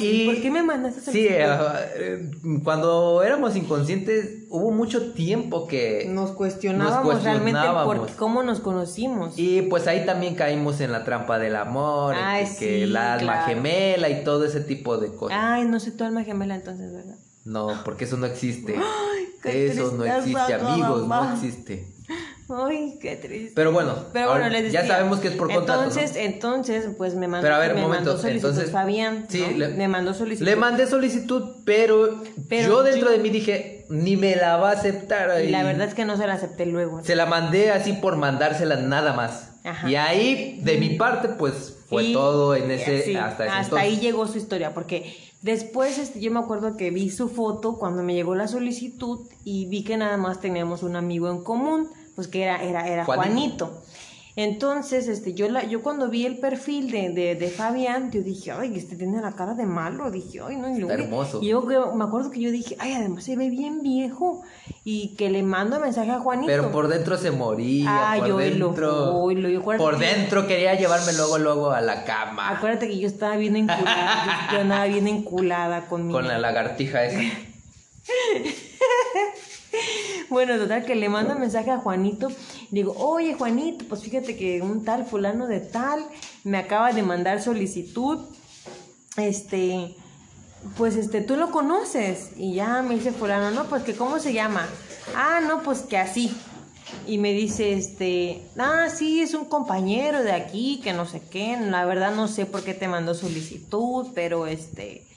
y, ¿Por qué me mandaste Sí, eh, cuando éramos inconscientes hubo mucho tiempo que nos cuestionábamos, realmente por cómo nos conocimos. Y pues ahí también caímos en la trampa del amor, que, la alma gemela y todo ese tipo de cosas. Ay, no sé tu alma gemela entonces, ¿verdad? No, porque eso no existe. eso no existe, amigos, no existe. Ay, qué triste. Pero bueno, ya sabemos que es por contrato. Entonces, entonces, pues me mandó, pero a ver, me momento, solicitud entonces, Fabián. Sí, me mandó solicitud. Le mandé solicitud, pero, yo dentro de mí dije, ni me la va a aceptar. Y la verdad es que no se la acepté luego. Se la mandé así por mandársela nada más. Y ahí, de mi parte, pues fue todo en ese. hasta ese hasta ahí llegó su historia, porque después este, yo me acuerdo que vi su foto cuando me llegó la solicitud y vi que nada más teníamos un amigo en común pues que era, era, era Juanito. Entonces, este, yo, la, yo cuando vi el perfil de, de, de, Fabián, yo dije, ay, este tiene la cara de malo. Dije, ay, no, y hermoso. Y yo me acuerdo que yo dije, ay, además se ve bien viejo. Y que le mando mensaje a Juanito. Pero por dentro se moría. por dentro. por dentro quería llevarme luego, luego a la cama. Acuérdate que yo estaba bien enculada. yo, andaba bien enculada con Con la lagartija esa. Bueno, total, que le mando un mensaje a Juanito. Digo, oye, Juanito, pues fíjate que un tal fulano de tal me acaba de mandar solicitud. Este, pues este, tú lo conoces. Y ya me dice fulano, no, pues que cómo se llama. Ah, no, pues que así. Y me dice, este, ah, sí, es un compañero de aquí, que no sé qué. La verdad no sé por qué te mandó solicitud, pero este,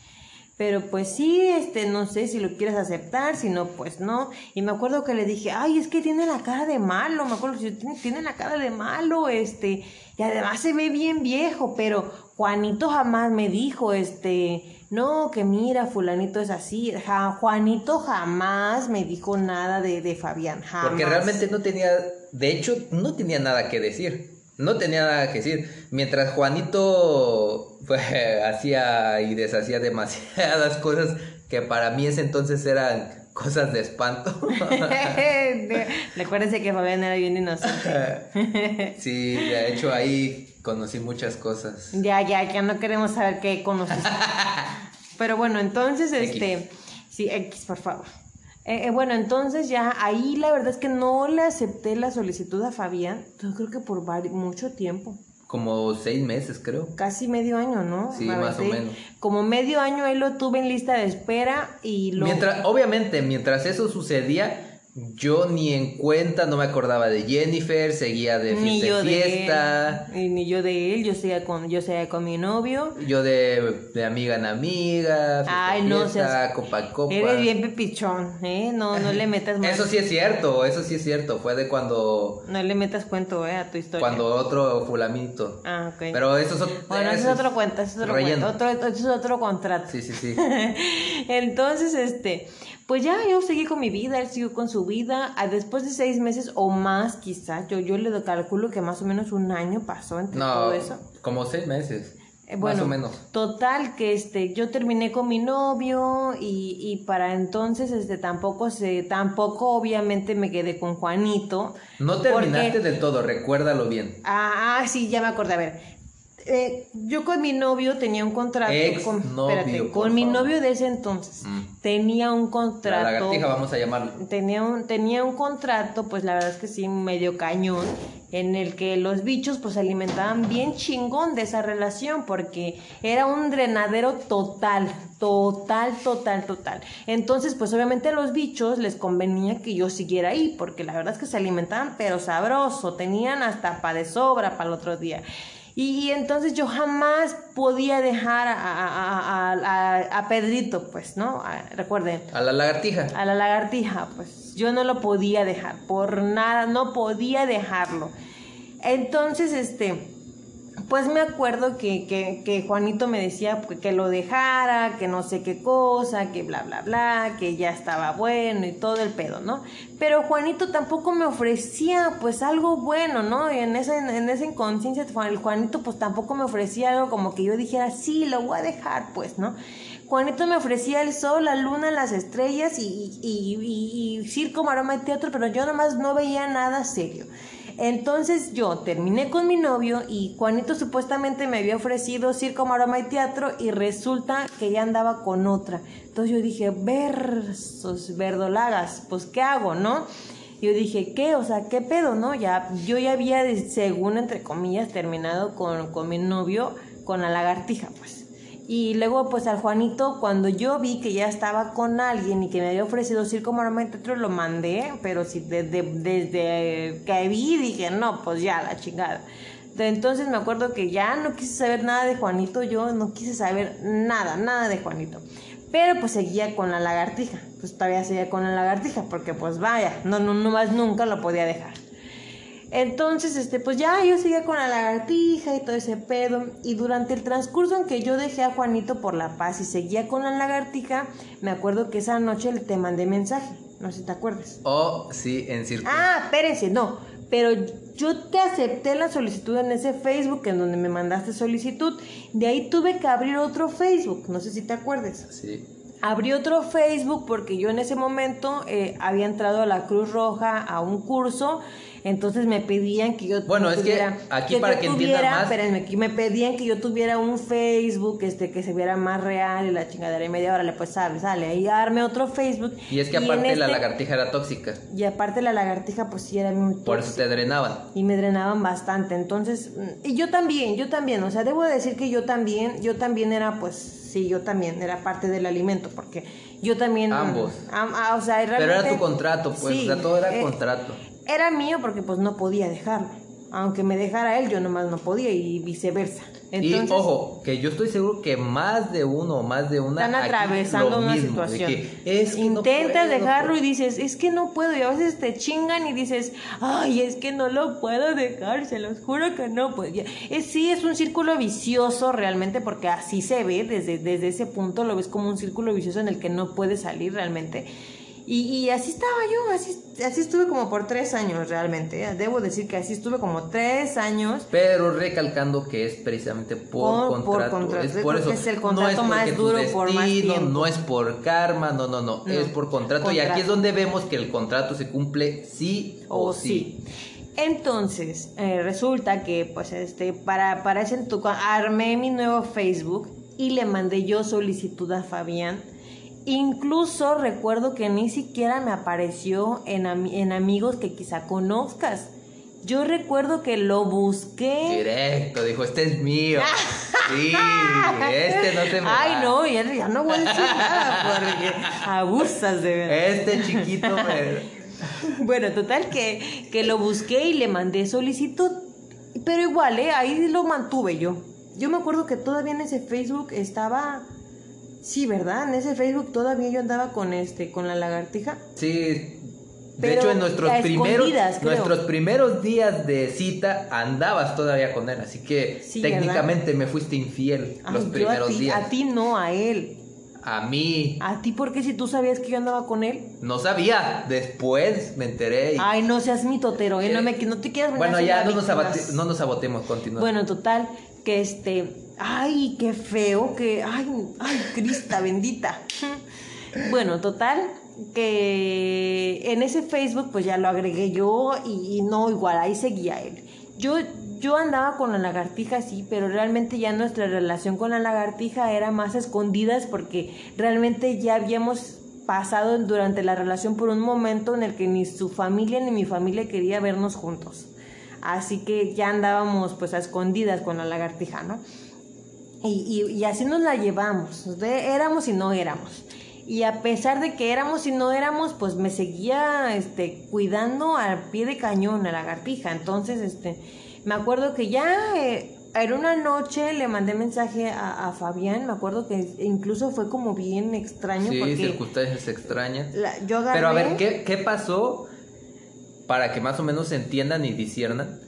pero pues sí, este, no sé si lo quieres aceptar, si no, pues no. Y me acuerdo que le dije, ay, es que tiene la cara de malo, me acuerdo, tiene, tiene la cara de malo, este, y además se ve bien viejo, pero Juanito jamás me dijo, este, no, que mira, fulanito es así. Juanito jamás me dijo nada de, de Fabián, jamás. Porque realmente no tenía, de hecho, no tenía nada que decir. No tenía nada que decir. Mientras Juanito pues, hacía y deshacía demasiadas cosas que para mí ese entonces eran cosas de espanto. Recuérdense que Fabián era bien inocente. sí, de hecho ahí conocí muchas cosas. Ya, ya, ya no queremos saber qué conociste. Pero bueno, entonces, este, sí, X, por favor. Eh, eh, bueno, entonces ya ahí la verdad es que no le acepté la solicitud a Fabián, yo creo que por mucho tiempo. Como seis meses, creo. Casi medio año, ¿no? Sí, más o menos. Como medio año él lo tuve en lista de espera y lo... Mientras, obviamente, mientras eso sucedía, yo ni en cuenta, no me acordaba de Jennifer, seguía de fiesta, y ni yo de él, yo seguía con, yo seguía con mi novio. Yo de, de amiga en amiga, Ay, no, fiesta, copa copa. Eres bien pepichón, ¿eh? No, no le metas más. Eso sí es cierto, eso sí es cierto, fue de cuando... No le metas cuento, ¿eh? A tu historia. Cuando otro fulamito. Ah, ok. Pero eso es otro... Bueno, eso es otro cuento, eso es otro cuento, otro, eso es otro contrato. Sí, sí, sí. Entonces, este... Pues ya yo seguí con mi vida, él siguió con su vida. Ah, después de seis meses o más, quizás, yo, yo le calculo que más o menos un año pasó entre todo eso. Como seis meses. Eh, más o menos. Total, que este, yo terminé con mi novio y, y para entonces este tampoco se, tampoco obviamente me quedé con Juanito. No terminaste del todo, recuérdalo bien. Ah, ah, sí, ya me acordé. A ver, eh, yo con mi novio tenía un contrato. con, espérate, con mi novio de ese entonces. Mm. Tenía un contrato. La lagartija, vamos a llamarlo. Tenía un, tenía un contrato, pues la verdad es que sí, medio cañón, en el que los bichos pues se alimentaban bien chingón de esa relación, porque era un drenadero total, total, total, total. Entonces, pues obviamente a los bichos les convenía que yo siguiera ahí, porque la verdad es que se alimentaban pero sabroso, tenían hasta para de sobra para el otro día. Y, entonces yo jamás podía dejar a, Pedrito, pues, ¿no? recuerden. A la lagartija. A la lagartija, pues. Yo no lo podía dejar, por nada, no podía dejarlo. Entonces, este, pues me acuerdo que, que, Juanito me decía que lo dejara, que no sé qué cosa, que bla, bla, bla, que ya estaba bueno y todo el pedo, ¿no? Pero Juanito tampoco me ofrecía pues algo bueno, ¿no? Y en esa, en esa inconsciencia, Juanito pues tampoco me ofrecía algo como que yo dijera, sí, lo voy a dejar, pues, ¿no? Juanito me ofrecía el sol, la luna, las estrellas y, y, y, y circo, maroma y teatro, pero yo nomás no veía nada serio. Entonces yo terminé con mi novio y Juanito supuestamente me había ofrecido circo, maroma y teatro y resulta que ya andaba con otra. Entonces yo dije, versos, verdolagas, pues ¿qué hago, no? Yo dije, ¿qué? O sea, ¿qué pedo, no? Ya, yo ya había, según entre comillas, terminado con, con mi novio, con la lagartija, pues. Y luego, pues al Juanito, cuando yo vi que ya estaba con alguien y que me había ofrecido circo maroma teatro, lo mandé, pero sí, desde, desde que vi dije, no, pues ya, la chingada. entonces me acuerdo que ya no quise saber nada de Juanito, yo no quise saber nada, nada de Juanito. Pero pues seguía con la lagartija, pues todavía seguía con la lagartija, porque pues vaya, no, no, no más nunca lo podía dejar. Entonces, este, pues ya yo seguía con la lagartija y todo ese pedo. Y durante el transcurso en que yo dejé a Juanito por la paz y seguía con la lagartija, me acuerdo que esa noche te mandé mensaje. No sé si te acuerdas. Oh, sí, en círculo. Ah, espérense, no. Pero yo te acepté la solicitud en ese Facebook en donde me mandaste solicitud. De ahí tuve que abrir otro Facebook. No sé si te acuerdas. Sí. Abrí otro Facebook porque yo en ese momento eh, había entrado a la Cruz Roja a un curso entonces me pedían que yo bueno, es que aquí para que entiendan más... Espérenme, me pedían que yo tuviera un Facebook este que se viera más real y la chingadera y media hora le pues sale, sale, ahí arme otro Facebook. Y es que aparte la este lagartija era tóxica. Y aparte la lagartija pues sí era muy tóxica. Por eso te drenaban. Y me drenaban bastante, entonces, y yo también, yo también, o sea, debo decir que yo también, yo también era pues, sí, yo también era parte del alimento, porque yo también... Ambos. o sea, Pero era tu contrato, pues, o sea, todo era eh, contrato era mío porque pues no podía dejarlo. Aunque me dejara él, yo nomás no podía y viceversa. Entonces, y ojo, que yo estoy seguro que más de uno o más de una están atravesando una mismo, de situación. que es que no Intentas puedo, dejarlo no y dices, es que no puedo. Y a veces te chingan y dices, ay, es que no lo puedo dejar, se los juro que no. Ya. Es, sí, es un círculo vicioso realmente, porque así se ve, desde, desde ese punto lo ves como un círculo vicioso en el que no puedes salir realmente. Y, y así estaba yo, así, así estuve como por tres años realmente. ¿eh? Debo decir que así estuve como tres años. Pero recalcando que es precisamente por, Por- por contrato. contrato. Es por eso. es el no contrato es más duro por más destino, tiempo. No es por karma, no, no, no, No, Es por contrato. Y aquí contrato. es donde vemos que el contrato se cumple sí o, o sí. sí. Entonces, eh, resulta que, pues, este, para, para ese entu- armé mi nuevo Facebook y le mandé yo solicitud a Fabián. Incluso recuerdo que ni siquiera me apareció en, ami- en amigos que quizá conozcas. Yo recuerdo que lo busqué. Directo, dijo, este es mío. Sí, este no se me Ay, no, ya, ya no voy a decir nada porque abusas de verdad. Este chiquito me... Bueno, total que, que lo busqué y le mandé solicitud. Pero igual, ¿eh? ahí lo mantuve yo. Yo me acuerdo que todavía en ese Facebook estaba... Sí, ¿verdad? En ese Facebook todavía yo andaba con este, con la lagartija. Sí, de Pero hecho en nuestros primeros nuestros primeros días de cita andabas todavía con él, así que Sí, técnicamente me fuiste infiel Ay, los primeros a ti, días. A ti no, a él. A mí ¿A ti por qué si tú sabías que yo andaba con él? no sabía, después me enteré. y- Ay, no seas mi totero, ¿eh? No, me, no te quieras bueno, ya no nos, no nos sabotemos, continúa. Bueno, total, que este, ay, qué feo, que, ay, ay, Crista bendita. Bueno, total, que en ese Facebook pues ya lo agregué yo y, no, igual, ahí seguía él. Yo, yo andaba con la lagartija, sí, pero realmente ya nuestra relación con la lagartija era más escondidas porque realmente ya habíamos pasado durante la relación por un momento en el que ni su familia ni mi familia quería vernos juntos. Así que ya andábamos pues a escondidas con la lagartija, ¿no? Y, y- y así nos la llevamos, de- éramos y no éramos. Y a pesar de que éramos y no éramos, pues me seguía este, cuidando al pie de cañón a la lagartija. Entonces, este, me acuerdo que ya eh, en una noche le mandé mensaje a, a Fabián, me acuerdo que incluso fue como bien extraño sí, porque circunstancias extrañas. la- yo agarré... Pero a ver, ¿qué, ¿qué pasó? Para que más o menos se entiendan y disciernan.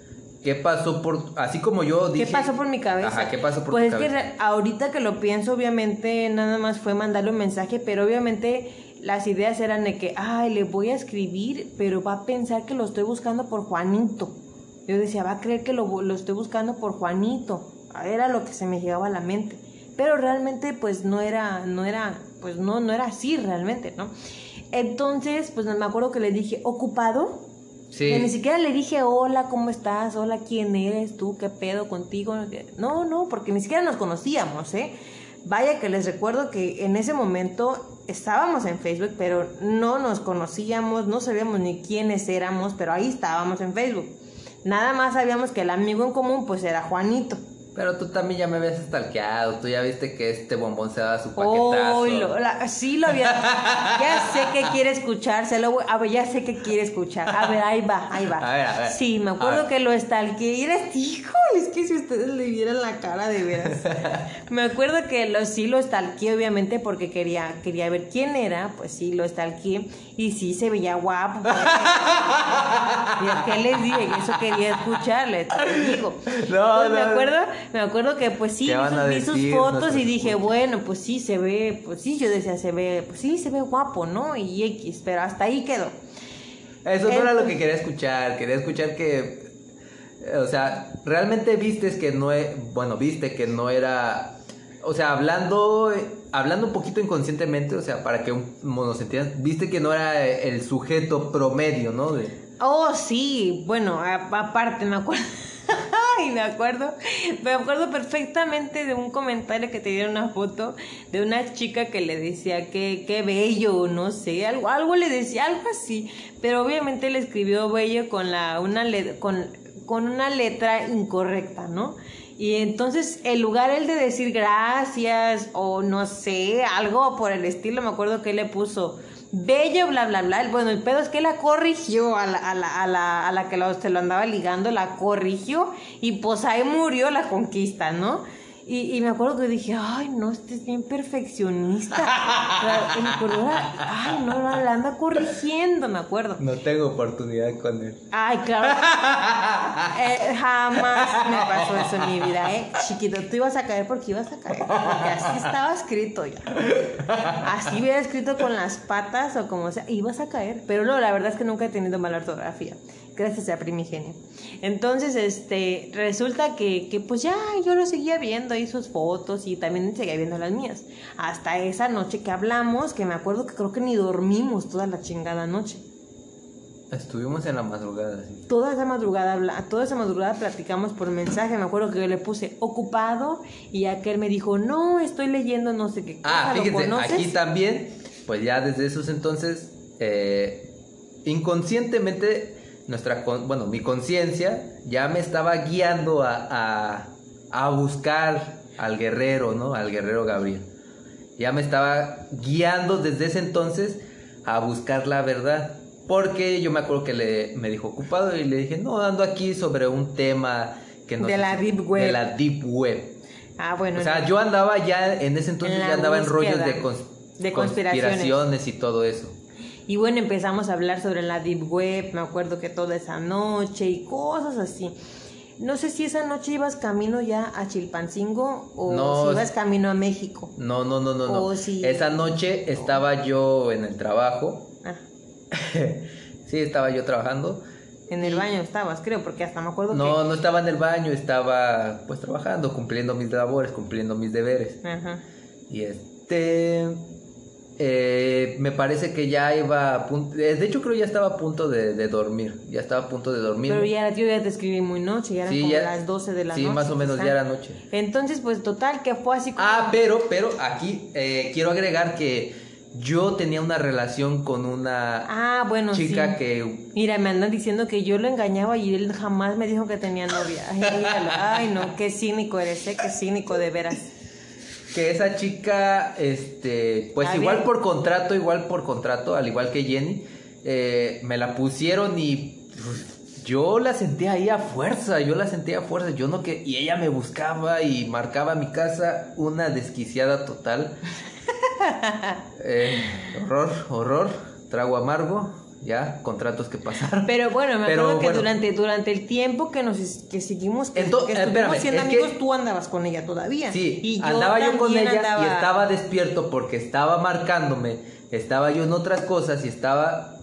¿Qué pasó por... Así como yo dije... ¿Qué pasó por mi cabeza? Ajá, ¿qué pasó por pues tu es que cabeza? ahorita que lo pienso, obviamente nada más fue mandarle un mensaje, pero obviamente las ideas eran de que, ay, le voy a escribir, pero va a pensar que lo estoy buscando por Juanito. Yo decía, va a creer que lo, lo estoy buscando por Juanito. Era lo que se me llegaba a la mente. Pero realmente, pues no era, no era, pues no, no era así realmente, ¿no? Entonces, pues me acuerdo que le dije, ¿ocupado? Que ni siquiera le dije, hola, ¿cómo estás? Hola, ¿quién eres tú? ¿Qué pedo contigo? No, no, porque ni siquiera nos conocíamos, ¿eh? Vaya que les recuerdo que en ese momento estábamos en Facebook, pero no nos conocíamos, no sabíamos ni quiénes éramos, pero ahí estábamos en Facebook. Nada más sabíamos que el amigo en común pues era Juanito. Pero tú también ya me habías stalkeado, tú ya viste que este bombón se daba su paquetazo. Oh, lo- la- sí lo había. Ya sé que quiere escuchar. Se lo voy- a ver, ya sé que quiere escuchar. A ver, ahí va, ahí va. A ver, a ver. Sí, me acuerdo que lo stalkeé. Y eres, híjole, es que si ustedes le vieran la cara de veras. me acuerdo que lo, sí lo stalkeé, obviamente, porque quería, quería ver quién era. Pues sí, lo stalkeé. Y sí, se veía guapo. Y es que les dije eso quería escucharle, te digo. No, Pues me no. acuerdo, me acuerdo que pues sí, ¿Qué vi sus, vi fotos y dije, bueno, pues sí se ve, pues sí, yo decía, se ve, pues sí, se ve guapo, ¿no? Y X, pero hasta ahí quedó. Eso no era lo que quería escuchar, quería escuchar que, eh, o sea, realmente vistes que no, e- bueno, viste que no era, o sea, hablando, hablando un poquito inconscientemente, o sea, para que un- nos entiendan, viste que no era el sujeto promedio, ¿no? De, Oh, sí, bueno, aparte me acuerdo. Ay, me acuerdo, me acuerdo perfectamente de un comentario que te dieron una foto de una chica que le decía que qué bello, no sé, algo, algo le decía, algo así, pero obviamente le escribió bello con la una con, con una letra incorrecta, ¿no? Y entonces, en lugar él de decir gracias o no sé, algo por el estilo, me acuerdo que le puso bello, bla, bla, bla. Bueno, el pedo es que la corrigió a la, a la, a la, a la que se lo andaba ligando, la corrigió y pues ahí murió la conquista, ¿no? Y, y me acuerdo que dije, ay, no, este es bien perfeccionista. y me acuerdo, ay, no, la anda corrigiendo, me acuerdo. No tengo oportunidad con él. Ay, claro. Eh, jamás me pasó eso en mi vida, ¿eh? Chiquito, tú ibas a caer porque ibas a caer. Porque así estaba escrito ya. Así hubiera escrito con las patas o como sea, ibas a caer. Pero no, la verdad es que nunca he tenido mala ortografía. Gracias a Primigenio. Entonces, este, resulta que, que pues ya yo lo seguía viendo ahí sus fotos y también seguía viendo las mías. Hasta esa noche que hablamos, que me acuerdo que creo que ni dormimos toda la chingada noche. Estuvimos en la madrugada, sí. Toda esa madrugada, toda esa madrugada platicamos por mensaje. Me acuerdo que yo le puse ocupado y aquel me dijo, no, estoy leyendo no sé qué cosa. Ah, ¿lo fíjense, conoces?" aquí también, pues ya desde esos entonces, eh, inconscientemente, nuestra, con- bueno, mi conciencia ya me estaba guiando a, a, a buscar al guerrero, ¿no? Al guerrero Gabriel. Ya me estaba guiando desde ese entonces a buscar la verdad. Porque yo me acuerdo que le, me dijo ocupado y le dije, no, ando aquí sobre un tema que no De la deep web. De la deep web. Ah, bueno. O sea, no. yo andaba ya, en ese entonces En ya andaba en rollos de, cons- de conspiraciones. conspiraciones y todo eso. Y bueno, empezamos a hablar sobre la Deep Web, me acuerdo que toda esa noche y cosas así. No sé si esa noche ibas camino ya a Chilpancingo o No, si ibas camino a México. No, no, no, no, no. Esa noche estaba yo en el trabajo. Ah, sí, estaba yo trabajando. en el baño estabas, creo, porque hasta me acuerdo No, no estaba en el baño, estaba pues trabajando, cumpliendo mis labores, cumpliendo mis deberes. que... Ajá. Y este... eh, me parece que ya iba a punto... De hecho creo ya estaba a punto de, de dormir. Ya estaba a punto de dormir. Pero ya yo ya te escribí muy noche, ya eran Sí, como ya- las 12 de la sí, noche. más o menos quizá. ya era noche. Entonces, pues total, que fue así como... Ah, pero, pero aquí eh, quiero agregar que yo tenía una relación con una Ah, bueno, chica sí. que Mira, me andan diciendo que yo lo engañaba y él jamás me dijo que tenía novia. Ay, no, qué cínico eres, ¿eh? Qué cínico de veras. Que esa chica este pues A igual ver. por contrato igual por contrato al igual que Jenny eh, me la pusieron y pues, yo la sentía ahí a fuerza yo la sentía a fuerza yo no que y ella me buscaba y marcaba mi casa una desquiciada total Eh, horror horror trago amargo ya contratos que pasaron Pero bueno, me Pero acuerdo que bueno. durante, durante el tiempo que nos que seguimos, que, eh, espérame, siendo es que- amigos, tú andabas con ella todavía. Sí, y yo andaba yo con ella y estaba despierto porque estaba marcándome, estaba yo en otras cosas y estaba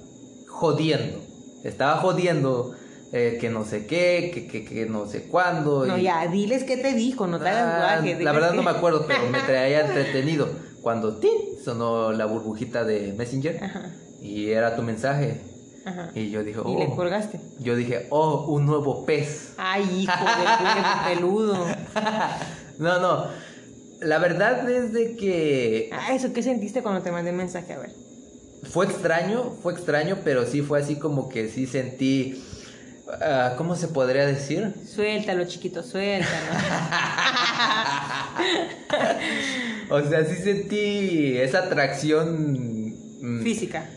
jodiendo. Estaba jodiendo eh, que no sé qué, que, que, que no sé cuándo. No, y- ya, diles qué te dijo, no te hagas Ah, la verdad no me acuerdo, pero me traía entretenido. Cuando ¡tin! sonó la burbujita de Messenger Ajá, y era tu mensaje. ajá. Y yo dije, Y le oh, colgaste. yo dije, oh, un nuevo pez. Ay, hijo de peludo. no, no. La verdad es de que Ah, eso, ¿qué sentiste cuando te mandé mensaje? A ver. Fue extraño, fue extraño, pero sí fue así como que sí sentí, ah, ¿cómo se podría decir? Suéltalo, chiquito, suéltalo. O sea, sí sentí esa atracción. mm, Física.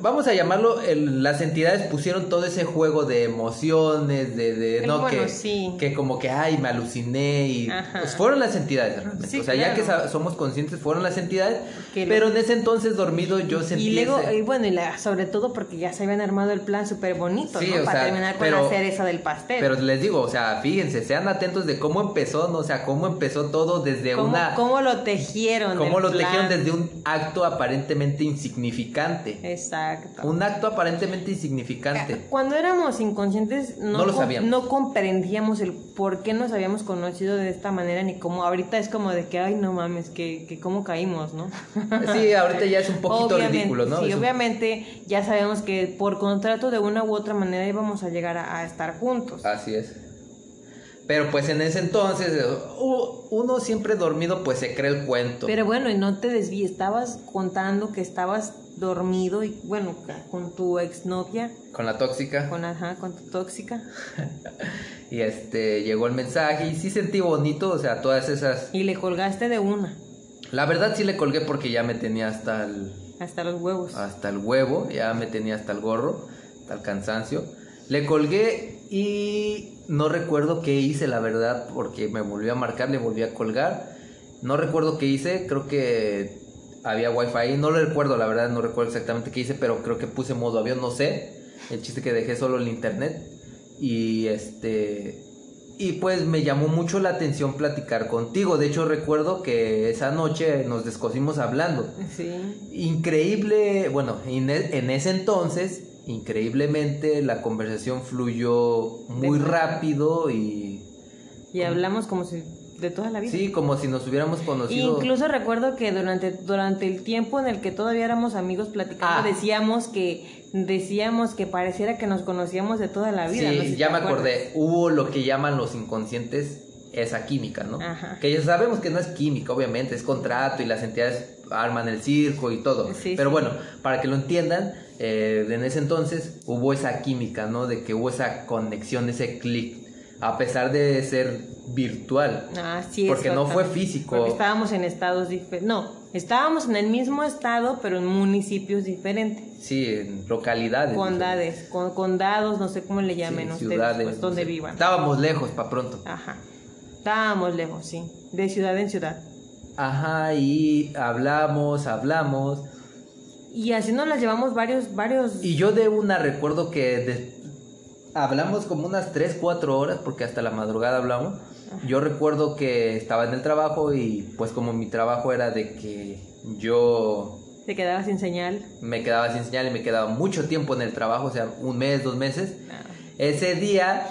Vamos a llamarlo, el- las entidades pusieron todo ese juego de emociones, de, de no bueno, que, sí. que como que ay me aluciné y pues, fueron las entidades realmente. Sí, o sea, ya que somos conscientes fueron las entidades, Que lo- pero en ese entonces dormido yo sentí Y luego, ese- y bueno, y la- sobre todo porque ya se habían armado el plan súper bonito, Sí, ¿no? Para sea, terminar con pero- la cereza del pastel. Pero les digo, o sea, fíjense, sean atentos de cómo empezó, ¿no? O sea, cómo empezó todo desde ¿Cómo, una... cómo lo tejieron? cómo lo plan? tejieron desde un acto aparentemente insignificante. Exacto. Un acto aparentemente insignificante. Cuando éramos inconscientes no, No lo sabíamos. no comprendíamos el por qué nos habíamos conocido de esta manera ni cómo ahorita es como de que ay no mames que, que cómo caímos no Sí, ahorita ya es un poquito Obviamente, ridículo, ¿no? sí Es un- obviamente ya sabemos que por contrato de una u otra manera íbamos a llegar a, a estar juntos Así es. Pero pues en ese entonces, eh, uno siempre dormido pues se cree el cuento. pero bueno y no te desvíes estabas contando que estabas dormido y bueno con tu exnovia Con la tóxica. con ajá con tu tóxica Y este, llegó el mensaje y sí sentí bonito, o sea, todas esas... y le colgaste de una La verdad sí le colgué porque ya me tenía hasta el... Hasta los huevos. Hasta el huevo, ya me tenía hasta el gorro, hasta el cansancio. Le colgué y no recuerdo qué hice, la verdad, porque me volvió a marcar, le volví a colgar. No recuerdo qué hice, creo que había wifi, no lo recuerdo, la verdad, no recuerdo exactamente qué hice, pero creo que puse modo avión, no sé. El chiste que dejé solo el internet. Y este. Y pues me llamó mucho la atención platicar contigo. De hecho, recuerdo que esa noche nos descosimos hablando. Sí. Increíble, bueno, en e- en ese entonces, increíblemente, la conversación fluyó muy rápido y. Y hablamos como si de toda la vida. Sí, como si nos hubiéramos conocido. Incluso recuerdo que durante, durante el tiempo en el que todavía éramos amigos platicando, Ah. decíamos que decíamos que pareciera que nos conocíamos de toda la vida. Sí, no sé si ya me acuerdas. acordé. Hubo lo que llaman los inconscientes, esa química, ¿no? Ajá. Que ya sabemos que no es química, obviamente, es contrato y las entidades arman el circo y todo. Sí, Pero sí. bueno, para que lo entiendan, eh, en ese entonces hubo esa química, ¿no? De que hubo esa conexión, ese clic, a pesar de ser virtual. Ah, sí, Porque no fue físico. Porque estábamos en estados diferentes. No, estábamos en el mismo estado, pero en municipios diferentes. Sí, en localidades. Condades, con, condados, no sé cómo le llamen Sí, ustedes, ciudades, pues, no donde sé. vivan. Estábamos lejos, para pronto. Ajá. Estábamos lejos, sí. De ciudad en ciudad. Ajá, y hablamos, hablamos. Y así nos las llevamos varios, varios. Y yo de una recuerdo que de- hablamos como unas 3, 4 horas, porque hasta la madrugada hablamos. Yo recuerdo que estaba en el trabajo y pues como mi trabajo era de que yo Te quedabas sin señal. me quedaba sin señal y me quedaba mucho tiempo en el trabajo, o sea, un mes, dos meses. Ah. Ese día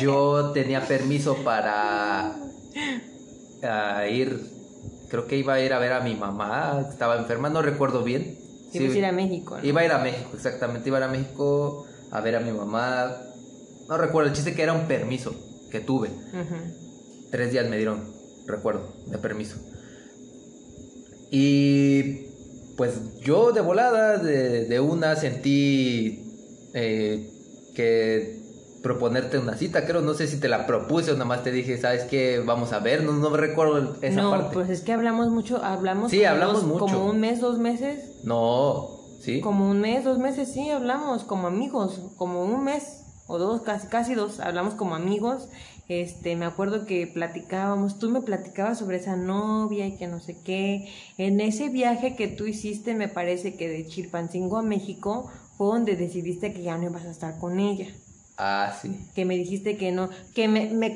yo tenía permiso para ah, ir, creo que iba a ir a ver a mi mamá, estaba enferma, no recuerdo bien. Ibas a ir a México, ¿no? Iba a ir a México, exactamente, iba a ir a México a ver a mi mamá. No recuerdo, el chiste que era un permiso que tuve. Tres días me dieron, recuerdo, de permiso. Y pues yo de volada, de, de una, sentí eh, que proponerte una cita, creo, no sé si te la propuse o nada más te dije, ¿sabes qué? Vamos a ver, no, no me recuerdo esa no, parte. pues es que hablamos mucho, hablamos. Sí, como hablamos dos- mucho. Como un mes, dos meses. No, ¿sí? Como un mes, dos meses, sí, hablamos como amigos. Como un mes o dos, casi, casi dos, hablamos como amigos. Este, me acuerdo que platicábamos, tú me platicabas sobre esa novia y que no sé qué. En ese viaje que tú hiciste, me parece que de Chilpancingo a México, fue donde decidiste que ya no ibas a estar con ella. Ah, sí. que me dijiste que no, que me, me,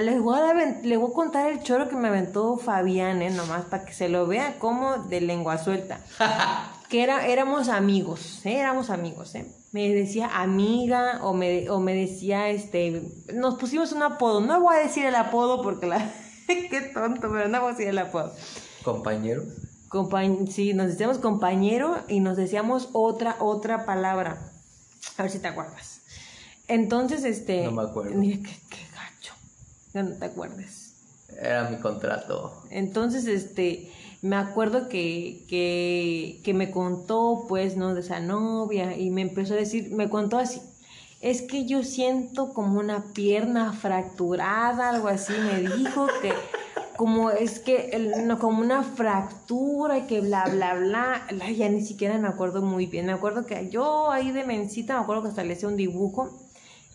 les, voy a dar- les voy a contar el choro que me aventó Fabián, ¿eh? nomás para que se lo vea como de lengua suelta. que era, éramos amigos, ¿eh? éramos amigos, ¿eh? Me decía amiga o me, o me decía, este, nos pusimos un apodo, no voy a decir el apodo porque la, qué tonto, pero no voy a decir el apodo. Compañero. Compañ sí, nos decíamos compañero y nos decíamos otra, otra palabra. A ver si te acuerdas. Entonces, este. No me acuerdo. Mira, qué, qué gacho. Ya no te acuerdes. Era mi contrato. Entonces, este. Me acuerdo que, que, que me contó, pues, ¿no? De esa novia. Y me empezó a decir, me contó así. Es que yo siento como una pierna fracturada, algo así. Me dijo que como es que el- no, como una fractura y que bla bla bla La- ya ni siquiera me acuerdo muy bien me acuerdo que yo ahí de mencita me acuerdo que hasta le hice un dibujo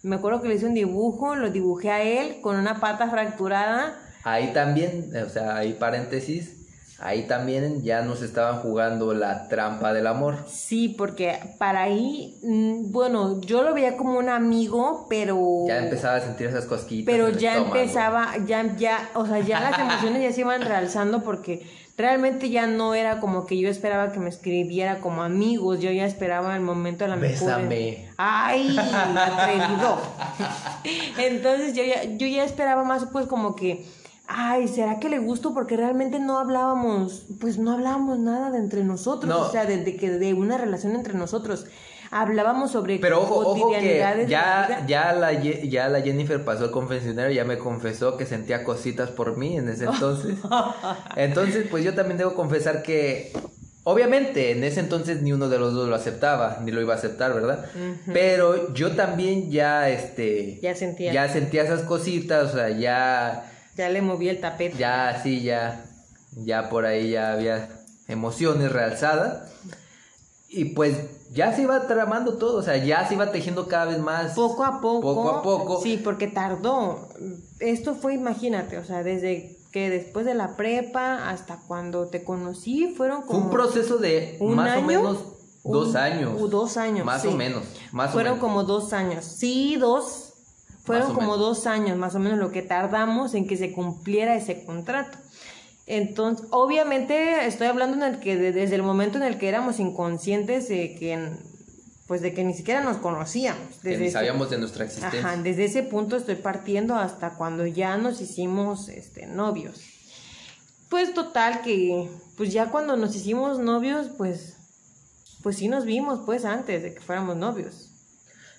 me acuerdo que le hice un dibujo lo dibujé a él con una pata fracturada Ahí también, o sea, ahí paréntesis, ahí también ya nos estaban jugando la trampa del amor. sí porque para ahí mm, bueno yo lo veía como un amigo pero Ya empezaba a sentir esas cosquillitas. pero ya estómago. empezaba, ya, ya, o sea, ya las emociones ya se iban realzando porque realmente ya no era como que yo esperaba que me escribiera como amigos, yo ya esperaba el momento de la mejor. Bésame. Ay, atrevido. Entonces yo ya, yo ya esperaba más pues como que, ay, ¿será que le gusto? Porque realmente no hablábamos, pues no hablábamos nada de entre nosotros, No. o sea, de, de que de una relación entre nosotros. Hablábamos sobre Pero ojo, ojo que la ya, ya, la, ya la Jennifer pasó al confesionario, ya me confesó que sentía cositas por mí en ese entonces. Entonces, pues yo también debo confesar que, obviamente, en ese entonces ni uno de los dos lo aceptaba, ni lo iba a aceptar, ¿verdad? Pero yo también ya, este... Ya sentía. Ya sentía esas cositas, o sea, ya... Ya le moví el tapete. Ya, sí, ya. Ya por ahí ya había emociones realzadas. Y pues ya se iba tramando todo, o sea, ya se iba tejiendo cada vez más. Poco a poco. Poco a poco. Sí, porque tardó. Esto fue, imagínate, o sea, desde que después de la prepa hasta cuando te conocí fueron como... Fue un proceso de ¿Un más o año? menos dos Un- años. dos años, Más sí. o menos. Más fueron o menos. como dos años. Sí, dos. Fueron como menos. dos años más o menos lo que tardamos en que se cumpliera ese contrato. Entonces, obviamente estoy hablando en el que de- desde el momento en el que éramos inconscientes de que, pues de que ni siquiera nos conocíamos. Que Desde ni ese- sabíamos de nuestra existencia. Ajá, desde ese punto estoy partiendo hasta cuando ya nos hicimos este, novios. Pues total que, pues ya cuando nos hicimos novios, pues, pues sí nos vimos pues antes de que fuéramos novios.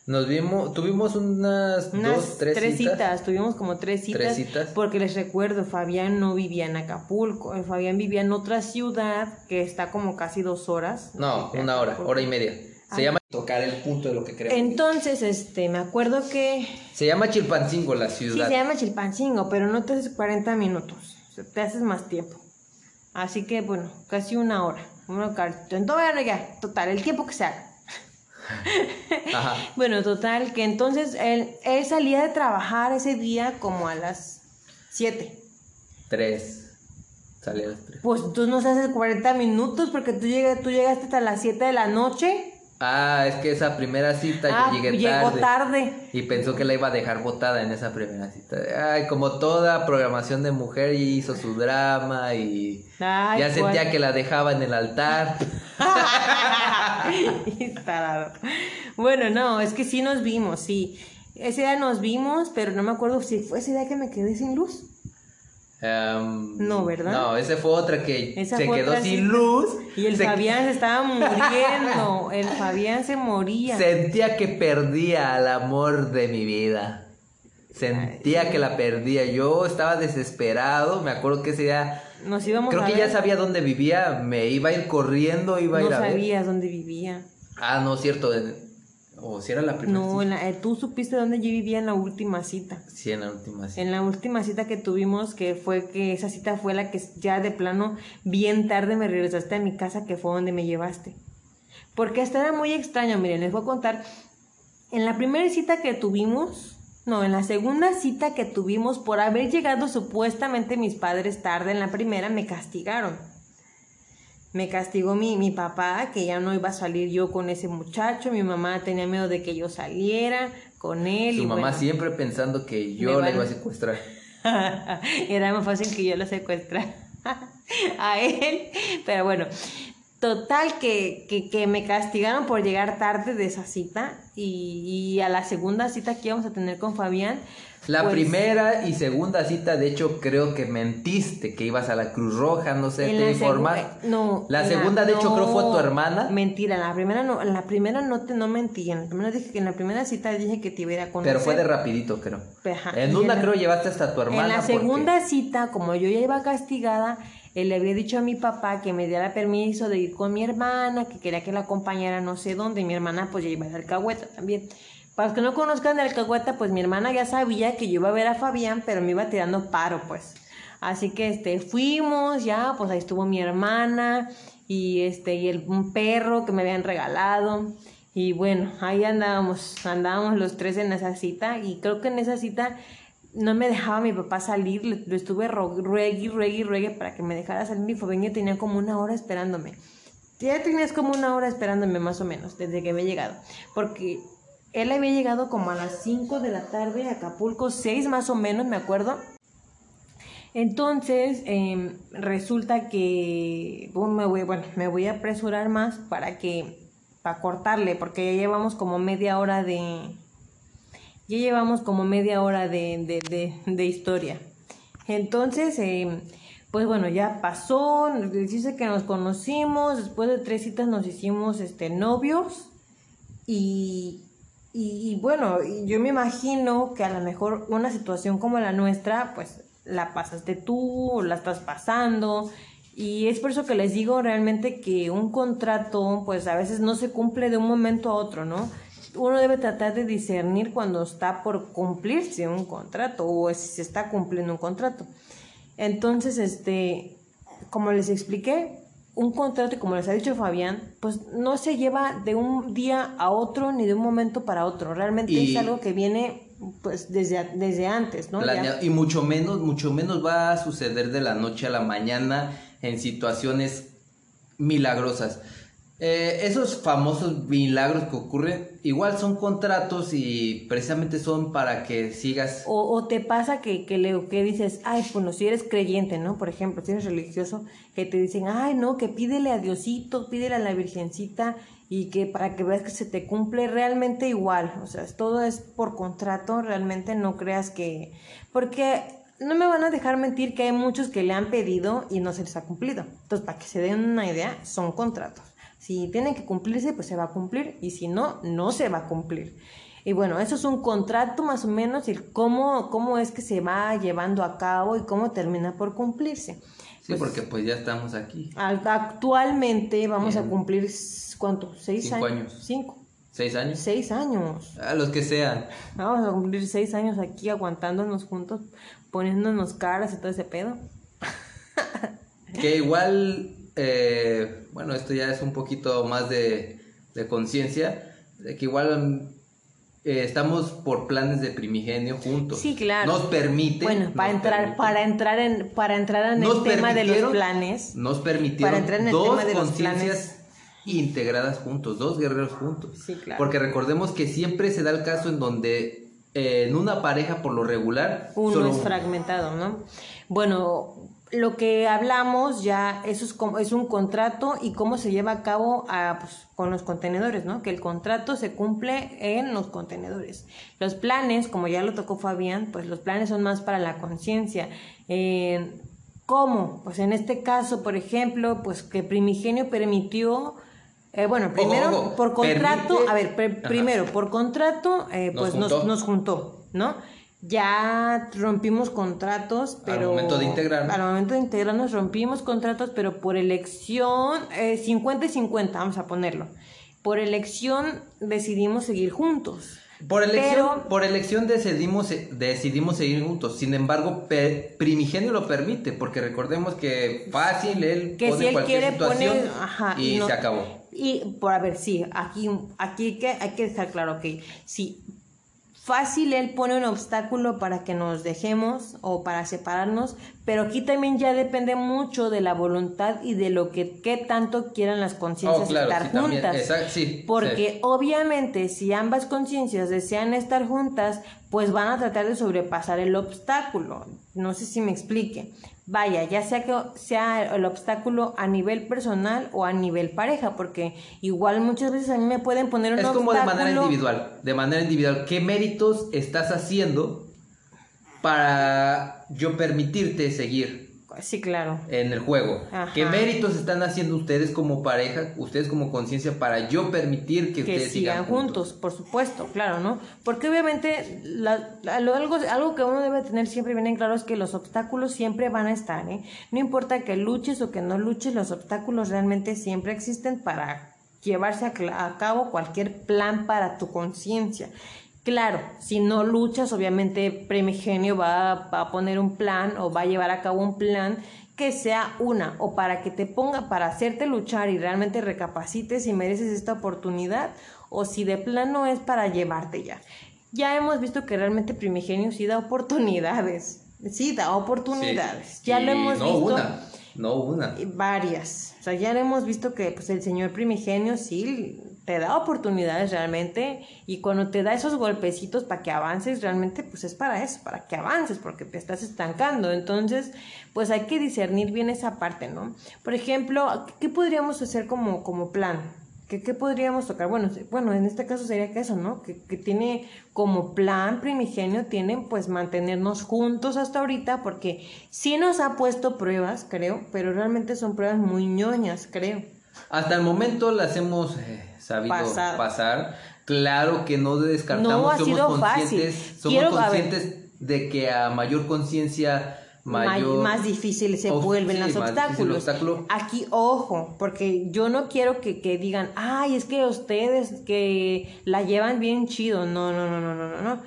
Nos vimos, tuvimos unas, Unas dos, tres, citas. tuvimos como tres citas, Tres citas. porque les recuerdo, Fabián no vivía en Acapulco, eh, Fabián vivía en otra ciudad que está como casi dos horas. No, una hora, Acapulco. hora y media. Se Ah. llama tocar el punto de lo que queremos. Entonces, este, me acuerdo que Se llama Chilpancingo la Sí, ciudad. se llama Chilpancingo, pero no te haces 40 minutos, o sea, te haces más tiempo. Así que, bueno, casi una hora. Cartita. Entonces, bueno, ya, total, el tiempo que se haga. Ajá. Bueno, total, que entonces él, él salía de trabajar ese día como a las 7. Tres. Sale a las tres. Pues tú no haces 40 minutos porque tú, llegas, tú llegaste hasta las 7 de la noche. Ah, es que esa primera cita ah, yo llegué llegó tarde. tarde. Y pensó que la iba a dejar botada en esa primera cita. Ay, como toda programación de mujer y hizo su drama y Ay, ya sentía que la dejaba en el altar. Bueno, no, es que sí nos vimos, sí. Ese día nos vimos, pero no me acuerdo si fue ese día que me quedé sin luz. Em, No, ¿verdad? No, ese fue otra que Esa se quedó sin cita. luz. Y el se- Fabián se estaba muriendo. El Fabián se moría. Sentía que perdía al amor de mi vida. Sentía que la perdía. Yo estaba desesperado. Me acuerdo que ese día. Nos íbamos Creo a que ver. ya sabía dónde vivía. Me iba a ir corriendo, iba a No ir a ver. sabías dónde vivía. Ah, no, cierto. en- O si era la primera No, cita. en la- eh, tú supiste dónde yo vivía en la última cita. Sí, en la última cita. En la última cita que tuvimos, que fue que esa cita fue la que ya de plano, bien tarde me regresaste a mi casa, que fue donde me llevaste. Porque hasta era muy extraño, miren, les voy a contar. En la primera cita que tuvimos, no, en la segunda cita que tuvimos, por haber llegado supuestamente mis padres tarde en la primera, me castigaron. Me castigó mi, mi papá, que ya no iba a salir yo con ese muchacho. Mi mamá tenía miedo de que yo saliera con él. Su y mamá bueno. siempre pensando que yo la iba a secuestrar. Era más fácil que yo lo secuestrara a él. Pero bueno, total que, que, que me castigaron por llegar tarde de esa cita. Y, y a la segunda cita que íbamos a tener con Fabián. La pues, primera y segunda cita, de hecho, creo que mentiste que ibas a la Cruz Roja, no sé, en te la informas. segu- No. La en segunda, de hecho, creo fue tu no, hermana. Mentira, en la primera no, en la primera no te no mentí. En la primera dije que en la primera cita dije que te iba a ir a conocer. Pero fue de rapidito, creo. Ajá, En una la- creo llevaste hasta tu hermana. En la porque- segunda cita, como yo ya iba castigada, él le había dicho a mi papá que me diera permiso de ir con mi hermana, que quería que la acompañara no sé dónde, y mi hermana pues ya iba a dar alcahueta también. Para los que no conozcan de alcahueta, pues mi hermana ya sabía que yo iba a ver a Fabián, pero me iba tirando paro, pues. Así que este, fuimos, ya, pues ahí estuvo mi hermana y este, y el, un perro que me habían regalado. Y bueno, ahí andábamos, andábamos los tres en esa cita y creo que en esa cita no me dejaba mi papá salir, le- lo estuve ro- ruegue, ruegue, ruegue para que me dejara salir y Fabián ya tenía como una hora esperándome. Ya tenías como una hora esperándome más o menos desde que había llegado, porque él había llegado como a las 5 de la tarde a Acapulco, 6 más o menos, me acuerdo. Entonces, em, resulta que bueno, me voy, bueno, me voy a apresurar más para que, para cortarle, porque ya llevamos como media hora de, ya llevamos como media hora de, de, de, de historia. Entonces, em, pues bueno, ya pasó, dice que nos conocimos, después de tres citas nos hicimos este, novios y, y, bueno, yo me imagino que a lo mejor una situación como la nuestra, pues la pasaste tú, o la estás pasando. Y es por eso que les digo realmente que un contrato, pues a veces no se cumple de un momento a otro, ¿no? Uno debe tratar de discernir cuando está por cumplirse un contrato o si se está cumpliendo un contrato. Entonces, este, como les expliqué, un contrato, como les ha dicho Fabián, pues no se lleva de un día a otro ni de un momento para otro. Realmente es algo que viene pues desde, desde antes, ¿no? Y mucho menos, mucho menos va a suceder de la noche a la mañana en situaciones milagrosas. Eh, esos famosos milagros que ocurren, igual son contratos y precisamente son para que sigas. O, te pasa que, que, le, que dices, ay, bueno, si eres creyente, ¿no? Por ejemplo, si eres religioso, que te dicen, ay, no, que pídele a Diosito, pídele a la Virgencita y que para que veas que se te cumple realmente igual. O sea, todo es por contrato, realmente no creas que. Porque no me van a dejar mentir que hay muchos que le han pedido y no se les ha cumplido. Entonces, para que se den una idea, son contratos. Si tienen que cumplirse, pues se va a cumplir y si no, no se va a cumplir. Y bueno, eso es un contrato más o menos y cómo, cómo es que se va llevando a cabo y cómo termina por cumplirse. Sí, pues porque pues ya estamos aquí. Actualmente vamos a cumplir, ¿cuánto? ¿Seis Cinco años? Cinco. ¿Seis años? Seis años. A los que sean. Vamos a cumplir seis años aquí aguantándonos juntos, poniéndonos caras y todo ese pedo. que igual eh, bueno, esto ya es un poquito más de, conciencia, de que igual eh, estamos por planes de primigenio juntos. Sí, claro. Nos permite. Bueno, para entrar, para entrar en, para entrar en el tema de los planes. Nos permitieron para entrar en el dos tema de conciencias integradas juntos, dos guerreros juntos. Sí, claro. Porque recordemos que siempre se da el caso en donde eh, en una pareja por lo regular uno es fragmentado, ¿no? Bueno, lo que hablamos ya, eso es, como, es un contrato y cómo se lleva a cabo pues, con los contenedores, ¿no? Que el contrato se cumple en los contenedores. Los planes, como ya lo tocó Fabián, pues los planes son más para la conciencia. Eh, ¿Cómo? Pues en este caso, por ejemplo, pues que Primigenio permitió... Eh, bueno, primero, por contrato, a ver, primero, por contrato, eh, pues nos, nos juntó, ¿no? Ya rompimos contratos, pero... Al momento de integrar. Al momento de integrarnos rompimos contratos, pero por elección, eh, 50 y 50, vamos a ponerlo. Por elección decidimos seguir juntos. Por elección, por elección decidimos, decidimos seguir juntos. Sin embargo, Primigenio lo permite, porque recordemos que fácil él que pone si él cualquier quiere situación ajá, y, se acabó. Y por a ver, sí, aquí, aquí que, hay que estar claro que si Fácil él pone un obstáculo para que nos dejemos o para separarnos, pero aquí también ya depende mucho de la voluntad y de lo que qué tanto quieran las conciencias oh, estar juntas. Porque obviamente si ambas conciencias desean estar juntas, pues van a tratar de sobrepasar el obstáculo. No sé si me explique. Vaya, ya sea que sea el obstáculo a nivel personal o a nivel pareja, porque igual muchas veces a mí me pueden poner un obstáculo. Es como de manera individual, de manera individual. ¿Qué méritos estás haciendo para yo permitirte seguir? Sí, claro. En el juego. ¿Qué méritos están haciendo ustedes como pareja, ustedes como conciencia, para yo permitir que, ustedes sigan, juntos? Por supuesto, claro, ¿no? Porque obviamente algo, algo que uno debe tener siempre bien en claro es que los obstáculos siempre van a estar, ¿eh? No importa que luches o que no luches, los obstáculos realmente siempre existen para llevarse a cabo cualquier plan para tu conciencia. Claro, si no luchas, obviamente Primigenio va, a poner un plan o va a llevar a cabo un plan que sea una o para que te ponga para hacerte luchar y realmente recapacites si mereces esta oportunidad o si de plano es para llevarte ya. Ya hemos visto que realmente Primigenio sí da oportunidades. Sí, da oportunidades. ya lo hemos no visto. Una, no una. Varias. O sea, ya hemos visto que pues, el señor Primigenio sí te da oportunidades realmente y cuando te da esos golpecitos para que avances realmente pues es para eso, para que avances porque te estás estancando. Entonces pues hay que discernir bien esa parte, ¿no? Por ejemplo, ¿qué podríamos hacer como, como plan? ¿Qué, ¿Qué, podríamos tocar? Bueno, bueno, en este caso sería que eso, ¿no? Que, que, tiene como plan primigenio, tienen pues mantenernos juntos hasta ahorita, porque sí nos ha puesto pruebas, creo, pero realmente son pruebas muy ñoñas, creo. Hasta el momento las hemos eh, sabido pasar. Claro que no descartamos, somos conscientes, somos conscientes de que a mayor conciencia mayor... más difícil se vuelven los obstáculos. Aquí, ojo, porque yo no quiero que, que, digan, ay, es que ustedes que la llevan bien chido. No, no, no, no, no, no. no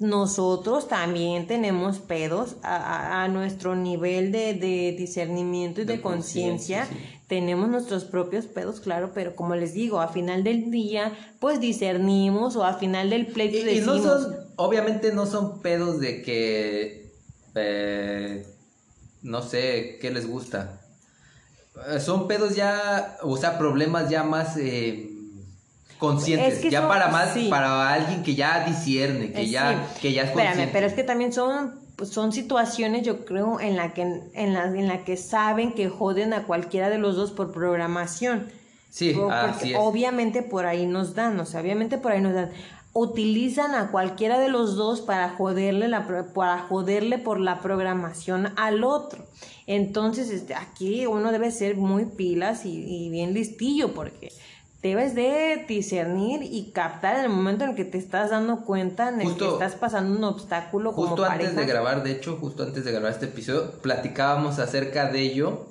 nosotros también tenemos pedos a, a, nuestro nivel de, de, discernimiento y de, conciencia tenemos nuestros propios pedos, claro, pero como les digo, a final del día, pues discernimos o a final del pleito Y, y decimos... no son, obviamente no son pedos de que, eh, no sé, ¿qué les gusta? Eh, Son pedos ya, o sea, problemas ya más eh, conscientes, Es que ya son- para más, sí. para alguien que ya discierne, que Eh, ya, sí. que ya es Espérame, consciente. pero es que también son, pues, son situaciones, yo creo, en la que en la, en la que saben que joden a cualquiera de los dos por programación. Sí, así es. obviamente por ahí nos dan, o sea, obviamente por ahí nos dan. Utilizan a cualquiera de los dos para joderle la para joderle por la programación al otro. Entonces, este, aquí uno debe ser muy pilas y, y bien listillo porque debes de discernir y captar en el momento en el que te estás dando cuenta en el Justo- que estás pasando un obstáculo como Justo antes pareja. de grabar, de hecho, justo antes de grabar este episodio, platicábamos acerca de ello,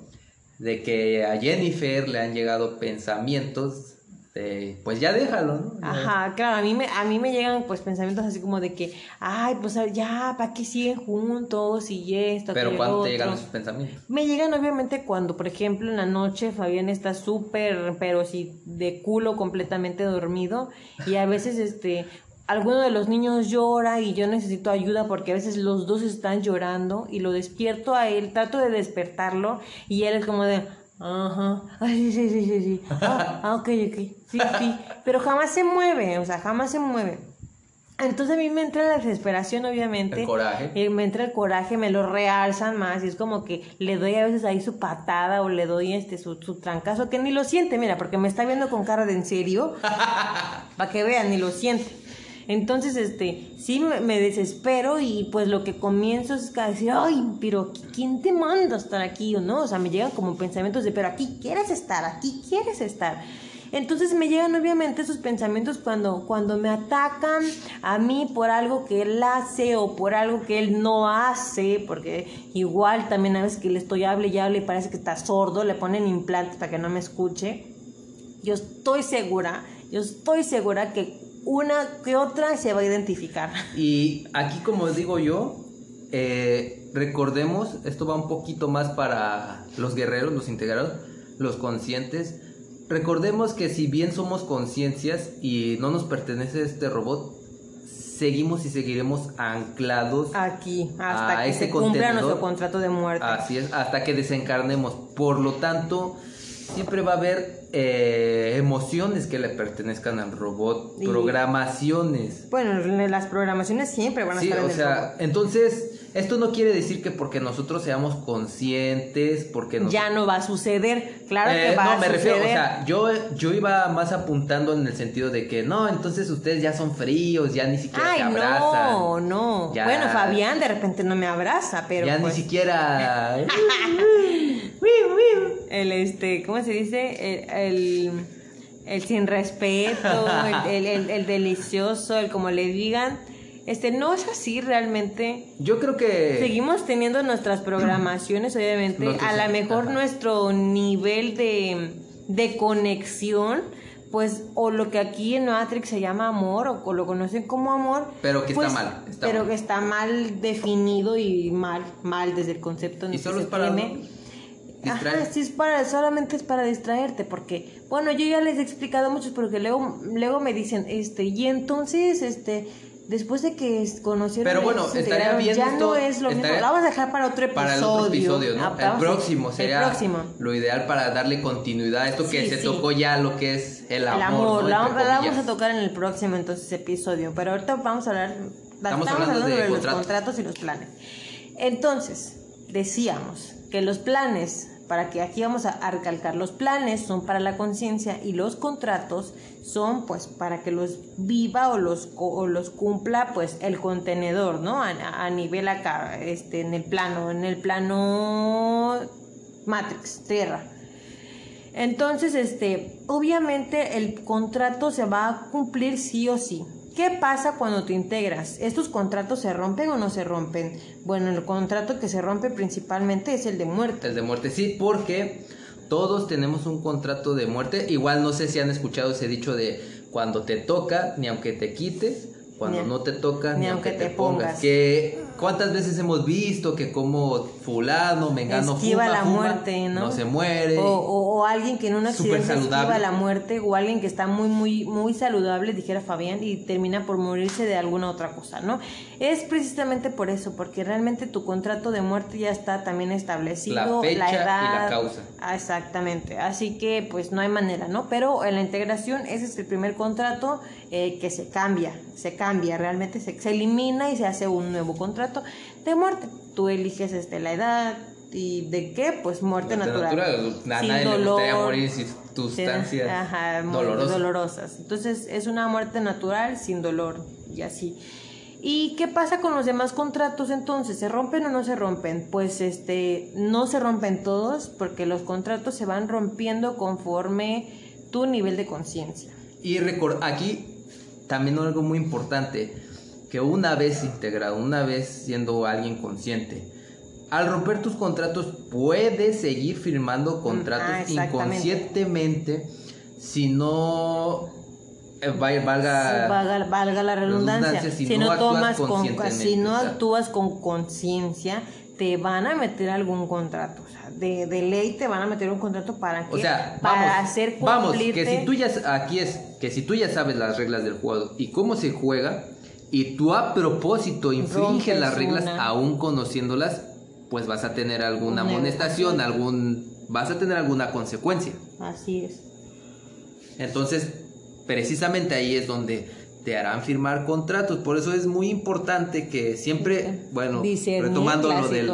de que a Jennifer le han llegado pensamientos de, pues ya déjalo, ¿no? Ya. Ajá, claro, a mí me, a mí me llegan pues pensamientos así como de que, ay, pues ya, ¿para qué siguen juntos? Y esto, Pero ¿cuándo te llegan esos pensamientos? Me llegan obviamente cuando, por ejemplo, en la noche Fabián está súper, pero sí, de culo completamente dormido y a veces, este, alguno de los niños llora y yo necesito ayuda porque a veces los dos están llorando y lo despierto a él, trato de despertarlo y él es como de, ajá, ay, sí, sí, sí, sí, sí, ah, ah, ok, ok, sí, sí, pero jamás se mueve, o sea, jamás se mueve. Entonces a mí me entra la desesperación, obviamente. El coraje. Y me entra el coraje, me lo realzan más y es como que le doy a veces ahí su patada o le doy este su, su trancazo que ni lo siente, mira, porque me está viendo con cara de en serio, para que vean, ni lo siente. Entonces, este, sí me, desespero y pues lo que comienzo es a decir, ay, pero ¿quién te manda estar aquí o no? O sea, me llegan como pensamientos de, pero aquí quieres estar, aquí quieres estar. Entonces me llegan obviamente esos pensamientos cuando, cuando me atacan a mí por algo que él hace o por algo que él no hace, porque igual también a veces que le estoy hable y hable y parece que está sordo, le ponen implantes para que no me escuche. Yo estoy segura, yo estoy segura que una que otra se va a identificar. Y aquí, como digo yo, eh, recordemos, esto va un poquito más para los guerreros, los integrados, los conscientes. Recordemos que si bien somos conciencias y no nos pertenece este robot, seguimos y seguiremos anclados. Aquí, hasta A que ese se cumpla contenedor. nuestro contrato de muerte. Así es, hasta que desencarnemos. Por lo tanto, siempre va a haber eh, emociones que le pertenezcan al robot, Y- programaciones. Bueno, las programaciones siempre van a Sí, estar en o el sea, robot. entonces, esto no quiere decir que porque nosotros seamos conscientes, porque nos... Ya no va a suceder, claro Eh, que va no, a me suceder. refiero, o sea, yo, yo iba más apuntando en el sentido de que no, entonces ustedes ya son fríos, ya ni siquiera Ay, se abrazan. no, no. Ya- Bueno, Fabián de repente no me abraza, pero ya pues, ni siquiera... el este, ¿cómo se dice? El, el, el sin respeto, el, el, el- el delicioso, el como le digan. Este, no es así realmente. yo creo que... Seguimos teniendo nuestras programaciones, obviamente. A lo mejor nuestro nivel de, de conexión, pues, o lo que aquí en Matrix se llama amor, o, lo conocen como amor. Pero que está pues, mal, está pero mal. que está mal definido y mal, mal desde el concepto en Y que solo es para tiene. Distraer. Ajá, sí, es para, solamente es para distraerte, porque, bueno, yo ya les he explicado mucho, porque luego, luego me dicen, este, y entonces, este, después de que conocieron Pero bueno, estaría bien ya esto, no es lo mismo, estaría- la vamos a dejar para otro episodio. Para el otro episodio, ¿no? Ah, el próximo sería El próximo. lo ideal para darle continuidad a esto que Sí, se sí. tocó ya lo que es el El amor. amor, ¿no? la, vamos a tocar en el próximo entonces episodio, pero ahorita vamos a hablar, estamos, hablando hablando de de, los contratos y los planes. Entonces, decíamos que los planes, para que aquí vamos a recalcar, los planes son para la conciencia y los contratos son pues para que los viva o los, o los cumpla pues el contenedor, ¿no? A, a nivel acá, este, en el plano, en el plano Matrix, Tierra. Entonces, este, obviamente el contrato se va a cumplir sí o sí. ¿Qué pasa cuando te integras? ¿Estos contratos se rompen o no se rompen? Bueno, el contrato que se rompe principalmente es el de muerte. El de muerte, sí, porque todos tenemos un contrato de muerte. Igual no sé si han escuchado ese dicho de cuando te toca, ni aunque te quites, cuando Ni- no te toca, ni, aunque, te, pongas. pongas. Que ¿Cuántas veces hemos visto que como fulano, mengano, esquiva fuma, la fuma, muerte, ¿no? se muere? O, o- o alguien que en un accidente esquiva saludable. la muerte, o alguien que está muy, muy, muy saludable, dijera Fabián, y termina por morirse de alguna otra cosa, ¿no? Es precisamente por eso, porque realmente tu contrato de muerte ya está también establecido, La fecha y la edad. causa. Ah, Exactamente, así que pues no hay manera, ¿no? Pero en la integración ese es el primer contrato eh, que se cambia, se cambia, realmente se, se elimina y se hace un nuevo contrato de muerte. Tú eliges este, la edad y de qué, pues muerte, Muerte natural. natural. A Sin nadie le gustaría dolor, morir sin sustancias ajá, dolorosas. dolorosas. Entonces es una muerte natural sin dolor y así. ¿Y qué pasa con los demás contratos entonces? ¿Se rompen o no se rompen? Pues este no se rompen todos porque los contratos se van rompiendo conforme tu nivel de conciencia. Y recor- aquí también algo muy importante, que una vez integrado, una vez siendo alguien consciente, al romper tus contratos puedes seguir firmando contratos ah, inconscientemente si no eh, va- valga, valga, valga la redundancia, redundancia, si si, no tomas con, si no actúas con conciencia, te van a meter algún contrato. O sea, de, de ley te van a meter un contrato para que O sea, para vamos, hacer vamos, cumplirte. que si tú ya aquí es que si tú ya sabes las reglas del juego y cómo se juega y tú a propósito infringes las reglas una. aún conociéndolas, pues vas a tener alguna Una amonestación, algún vas a tener alguna consecuencia. Así es. Entonces, precisamente ahí es donde te harán firmar contratos, por eso es muy importante que siempre, bueno, retomando las lo del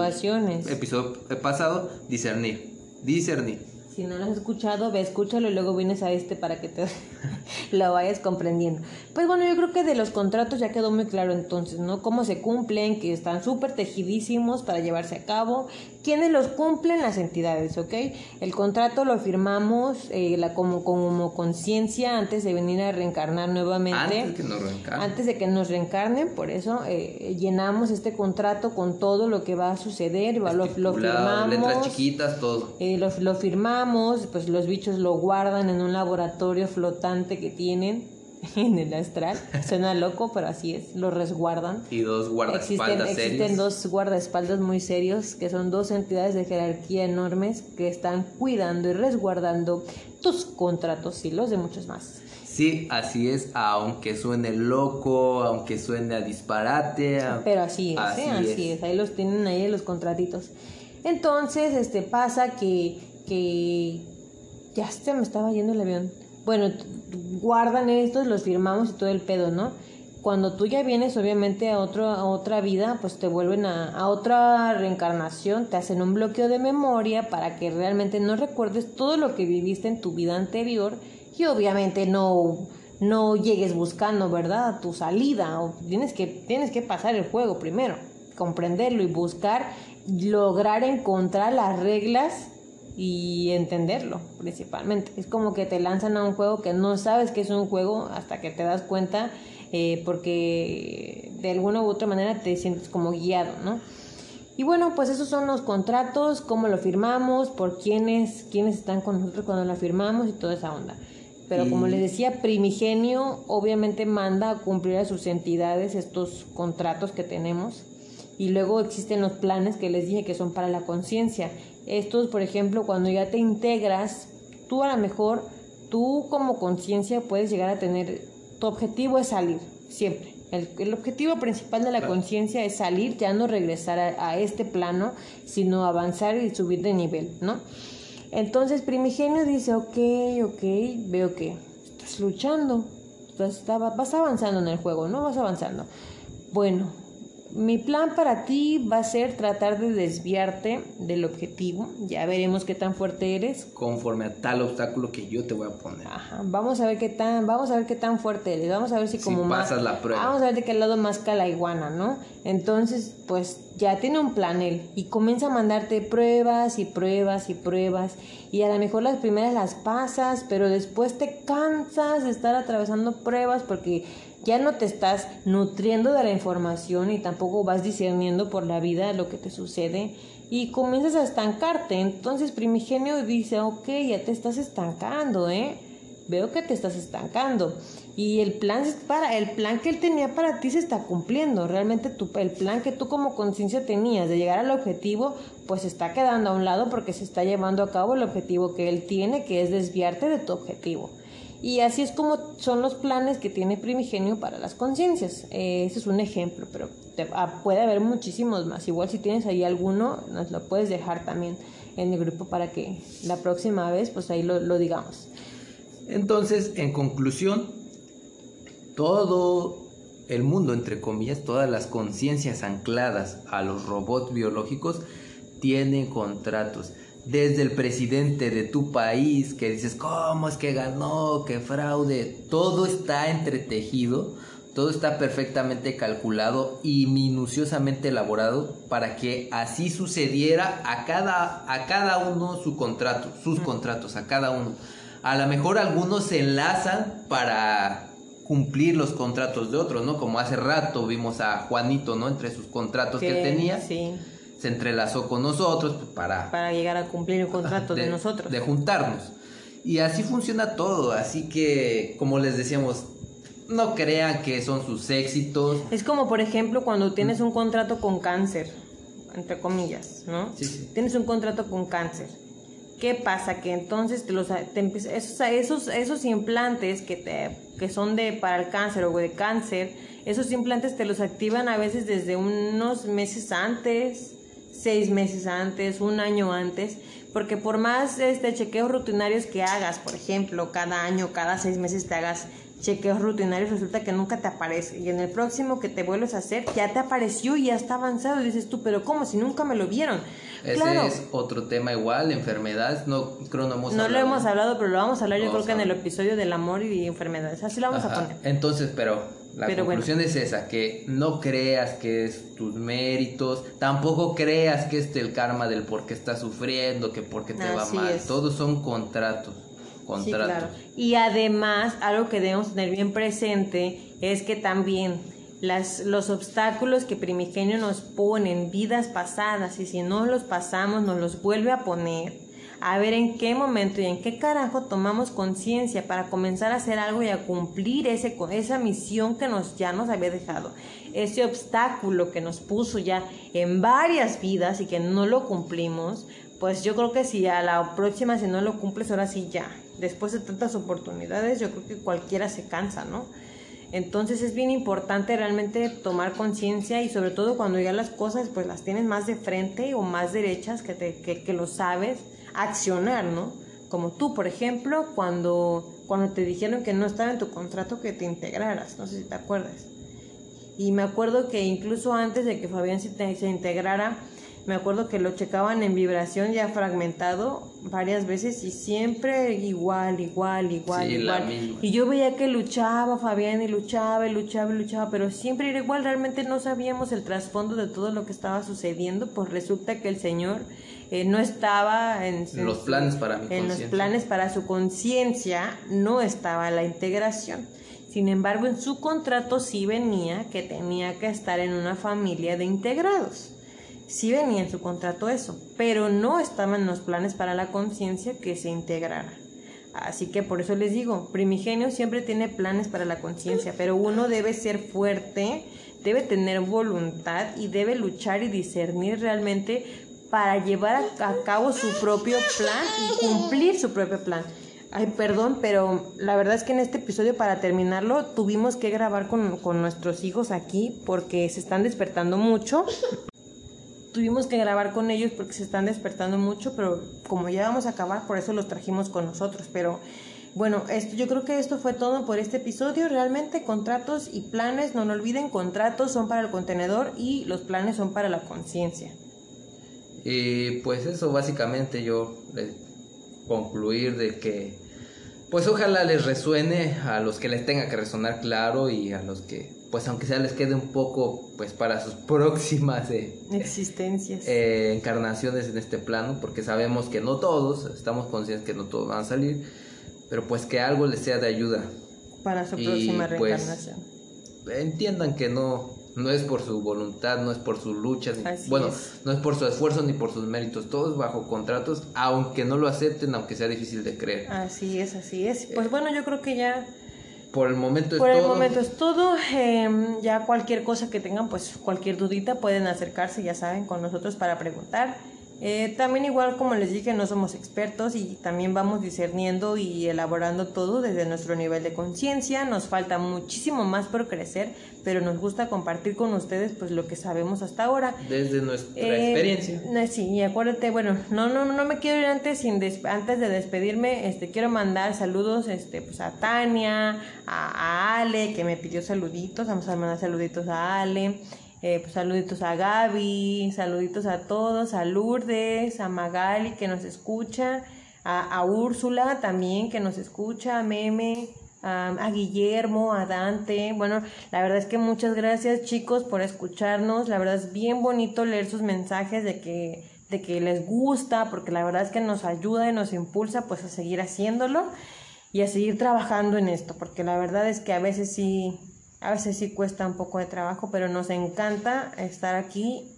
episodio pasado, discernir, discernir. Si no lo has escuchado, ve, escúchalo y luego vienes a este para que te lo vayas comprendiendo. Pues bueno, yo creo que de los contratos ya quedó muy claro entonces, ¿no? Cómo se cumplen, que están súper tejidísimos para llevarse a cabo. ¿Quiénes los cumplen? Las entidades, ¿ok? El contrato lo firmamos eh, la, como, como conciencia antes de venir a reencarnar nuevamente. Antes que nos reencarnen. Antes de que nos reencarnen, por eso eh, llenamos este contrato con todo lo que va a suceder, lo, lo firmamos. letras chiquitas, todo. Eh, lo, lo firmamos, pues los bichos lo guardan en un laboratorio flotante que tienen en el astral. Suena loco, pero así es, lo resguardan. Y dos Existen, guardaespaldas existen serios. dos guardaespaldas muy serios, que son dos entidades de jerarquía enormes que están cuidando y resguardando tus contratos y los de muchos más. Sí, así es, aunque suene loco, aunque suene a disparate. Pero así es, Así ¿eh? así es. es. ahí los tienen ahí los contratitos. Entonces, este pasa que, que ya se me estaba yendo el avión. Bueno, guardan estos, los firmamos y todo el pedo, ¿no? Cuando tú ya vienes, obviamente, a, otro, a otra vida, pues te vuelven a, a otra reencarnación, te hacen un bloqueo de memoria para que realmente no recuerdes todo lo que viviste en tu vida anterior y obviamente no, no llegues buscando, ¿verdad? Tu salida. O tienes, que, tienes que pasar el juego primero, comprenderlo y buscar, lograr encontrar las reglas y entenderlo principalmente. Es como que te lanzan a un juego que no sabes que es un juego hasta que te das cuenta eh, porque de alguna u otra manera te sientes como guiado, ¿no? Y bueno, pues esos son los contratos, cómo lo firmamos, por quiénes, quiénes están con nosotros cuando lo firmamos y toda esa onda. Pero como les decía, Primigenio obviamente manda a cumplir a sus entidades estos contratos que tenemos. Y luego existen los planes que les dije que son para la conciencia. Estos, por ejemplo, cuando ya te integras, tú a lo mejor, tú como conciencia puedes llegar a tener, tu objetivo es salir, siempre. El, el objetivo principal de la Claro. conciencia es salir, ya no regresar a, a este plano, sino avanzar y subir de nivel, ¿no? Entonces Primigenio dice, ok, ok, veo que estás luchando, estás- vas avanzando en el juego, ¿no? Vas avanzando. Bueno, mi plan para ti va a ser tratar de desviarte del objetivo. Ya veremos qué tan fuerte eres. Conforme a tal obstáculo que yo te voy a poner. Ajá, vamos a ver qué tan, vamos a ver qué tan fuerte eres. Vamos a ver si Si como más- pasas la prueba. Vamos a ver de qué lado más la iguana, ¿no? Entonces, pues ya tiene un plan él y comienza a mandarte pruebas y pruebas y pruebas y a lo mejor las primeras las pasas, pero después te cansas de estar atravesando pruebas porque ya no te estás nutriendo de la información y tampoco vas discerniendo por la vida lo que te sucede y comienzas a estancarte. Entonces Primigenio dice, ok, ya te estás estancando, ¿eh? veo que te estás estancando y el plan para el plan que él tenía para ti se está cumpliendo realmente tu, el plan que tú como conciencia tenías de llegar al objetivo pues está quedando a un lado porque se está llevando a cabo el objetivo que él tiene que es desviarte de tu objetivo y así es como son los planes que tiene Primigenio para las conciencias. Eh, ese es un ejemplo, pero ah, puede haber muchísimos más. Igual si tienes ahí alguno, nos lo puedes dejar también en el grupo para que la próxima vez, pues ahí lo, lo digamos. Entonces, en conclusión, todo el mundo, entre comillas, todas las conciencias ancladas a los robots biológicos tienen contratos desde el presidente de tu país, que dices, ¿cómo es que ganó? ¿Qué fraude? Todo está entretejido, todo está perfectamente calculado y minuciosamente elaborado para que así sucediera a cada, a cada uno su contrato, sus contratos, a cada uno. A lo mejor algunos se enlazan para cumplir los contratos de otros, ¿no? Como hace rato vimos a Juanito, ¿no? Entre sus contratos que tenía. Sí se entrelazó con nosotros pues, para... Para llegar a cumplir el contrato de, nosotros. De juntarnos. Y así funciona todo, así que como les decíamos, no crean que son sus éxitos. Es como por ejemplo cuando tienes un contrato con cáncer, entre comillas, ¿no? Sí, sí. Tienes un contrato con cáncer. ¿Qué pasa? Que entonces te los, esos, esos, esos implantes que, te, que son de para el cáncer o de cáncer, esos implantes te los activan a veces desde unos meses antes, seis meses antes, un año antes, porque por más este, chequeos rutinarios que hagas, por ejemplo, cada año, cada seis meses te hagas chequeos rutinarios, resulta que nunca te aparece. Y en el próximo que te vuelves a hacer, ya te apareció y ya está avanzado. Y dices tú, pero ¿cómo? Si nunca me lo vieron. Ese es otro tema igual, enfermedades, no creo no hemos No lo hemos hablado, pero lo vamos a hablar yo creo que en el episodio del amor y enfermedades. Así lo vamos a poner. Entonces, pero la conclusión es esa, que no creas que es tus méritos, tampoco creas que es el karma del por qué estás sufriendo, que por qué te va mal, todos son contratos. Contratos. Y además, algo que debemos tener bien presente es que también las, los obstáculos que Primigenio nos pone en vidas pasadas y si no los pasamos nos los vuelve a poner a ver en qué momento y en qué carajo tomamos conciencia para comenzar a hacer algo y a cumplir ese, esa misión que nos, ya nos había dejado, ese obstáculo que nos puso ya en varias vidas y que no lo cumplimos, pues yo creo que si a la próxima si no lo cumples, ahora sí ya, después de tantas oportunidades, yo creo que cualquiera se cansa, ¿no? Entonces es bien importante realmente tomar conciencia y sobre todo cuando ya las cosas pues las tienes más de frente o más derechas que, te, que, que lo sabes, accionar, ¿no? Como tú, por ejemplo, cuando, cuando te dijeron que no estaba en tu contrato que te integraras, no sé si te acuerdas. Y me acuerdo que incluso antes de que Fabián se, se integrara, me acuerdo que lo checaban en vibración ya fragmentado varias veces y siempre igual, igual, igual, igual. Y yo veía que luchaba Fabián y luchaba y luchaba y luchaba, pero siempre era igual, realmente no sabíamos el trasfondo de todo lo que estaba sucediendo, pues resulta que el Señor eh, no estaba en, los planes para En los planes para su conciencia no estaba la integración. Sin embargo, en su contrato sí venía que tenía que estar en una familia de integrados. Sí venía en su contrato eso, pero no estaban en los planes para la conciencia que se integrara. Así que por eso les digo, primigenio siempre tiene planes para la conciencia, pero uno debe ser fuerte, debe tener voluntad y debe luchar y discernir realmente para llevar a, cabo su propio plan y cumplir su propio plan. Ay, perdón, pero la verdad es que en este episodio, para terminarlo, tuvimos que grabar con, con nuestros hijos aquí porque se están despertando mucho. Tuvimos que grabar con ellos porque se están despertando mucho, pero como ya vamos a acabar, por eso los trajimos con nosotros. Pero bueno, esto, yo creo que esto fue todo por este episodio. Realmente contratos y planes, no lo olviden, contratos son para el contenedor y los planes son para la conciencia. Y pues eso básicamente yo concluir de que pues ojalá les resuene a los que les tenga que resonar claro y a los que pues aunque sea les quede un poco pues para sus próximas eh, existencias. eh, encarnaciones en este plano porque sabemos que no todos estamos conscientes que no todos van a salir pero pues que algo les sea de ayuda. Para su próxima pues, reencarnación. entiendan que no No es por su voluntad, no es por su lucha, ni- Así bueno, es. no es por su esfuerzo ni por sus méritos, todos bajo contratos, aunque no lo acepten, aunque sea difícil de creer. Así es, así es. Pues bueno, yo creo que ya Por el momento es por el todo. momento es todo. Em, ya cualquier cosa que tengan, pues cualquier dudita pueden acercarse, ya saben, con nosotros para preguntar. Eh, también igual como les dije, no somos expertos y también vamos discerniendo y elaborando todo desde nuestro nivel de conciencia. Nos falta muchísimo más por crecer, pero nos gusta compartir con ustedes pues lo que sabemos hasta ahora. Desde nuestra Eh, experiencia. sí, y acuérdate, bueno, no, no, no me quiero ir antes sin des- antes de despedirme, este, quiero mandar saludos, este, pues a Tania, a, a Ale, que me pidió saluditos, vamos a mandar saluditos a Ale, eh, pues saluditos a Gaby, saluditos a todos, a Lourdes, a Magali que nos escucha, a, Úrsula también que nos escucha, a Meme, a, a Guillermo, a Dante. Bueno, la verdad es que muchas gracias chicos por escucharnos. La verdad es bien bonito leer sus mensajes de que, de que les gusta, porque la verdad es que nos ayuda y nos impulsa pues a seguir haciéndolo y a seguir trabajando en esto, porque la verdad es que a veces sí, a veces sí cuesta un poco de trabajo, pero nos encanta estar aquí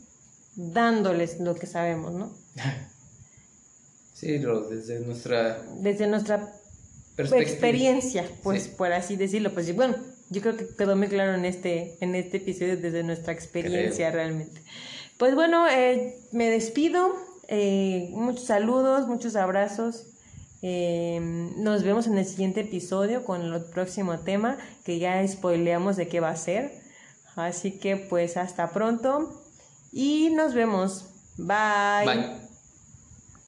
dándoles lo que sabemos, ¿no? Sí, desde nuestra Desde nuestra experiencia, pues Sí. por así decirlo, pues bueno, yo creo que quedó muy claro en este, en este episodio desde nuestra experiencia realmente. Pues bueno, eh, me despido, eh, muchos saludos, muchos abrazos. Eh, nos vemos en el siguiente episodio con el próximo tema que ya spoileamos de qué va a ser. Así que pues hasta pronto y nos vemos. Bye. Bye.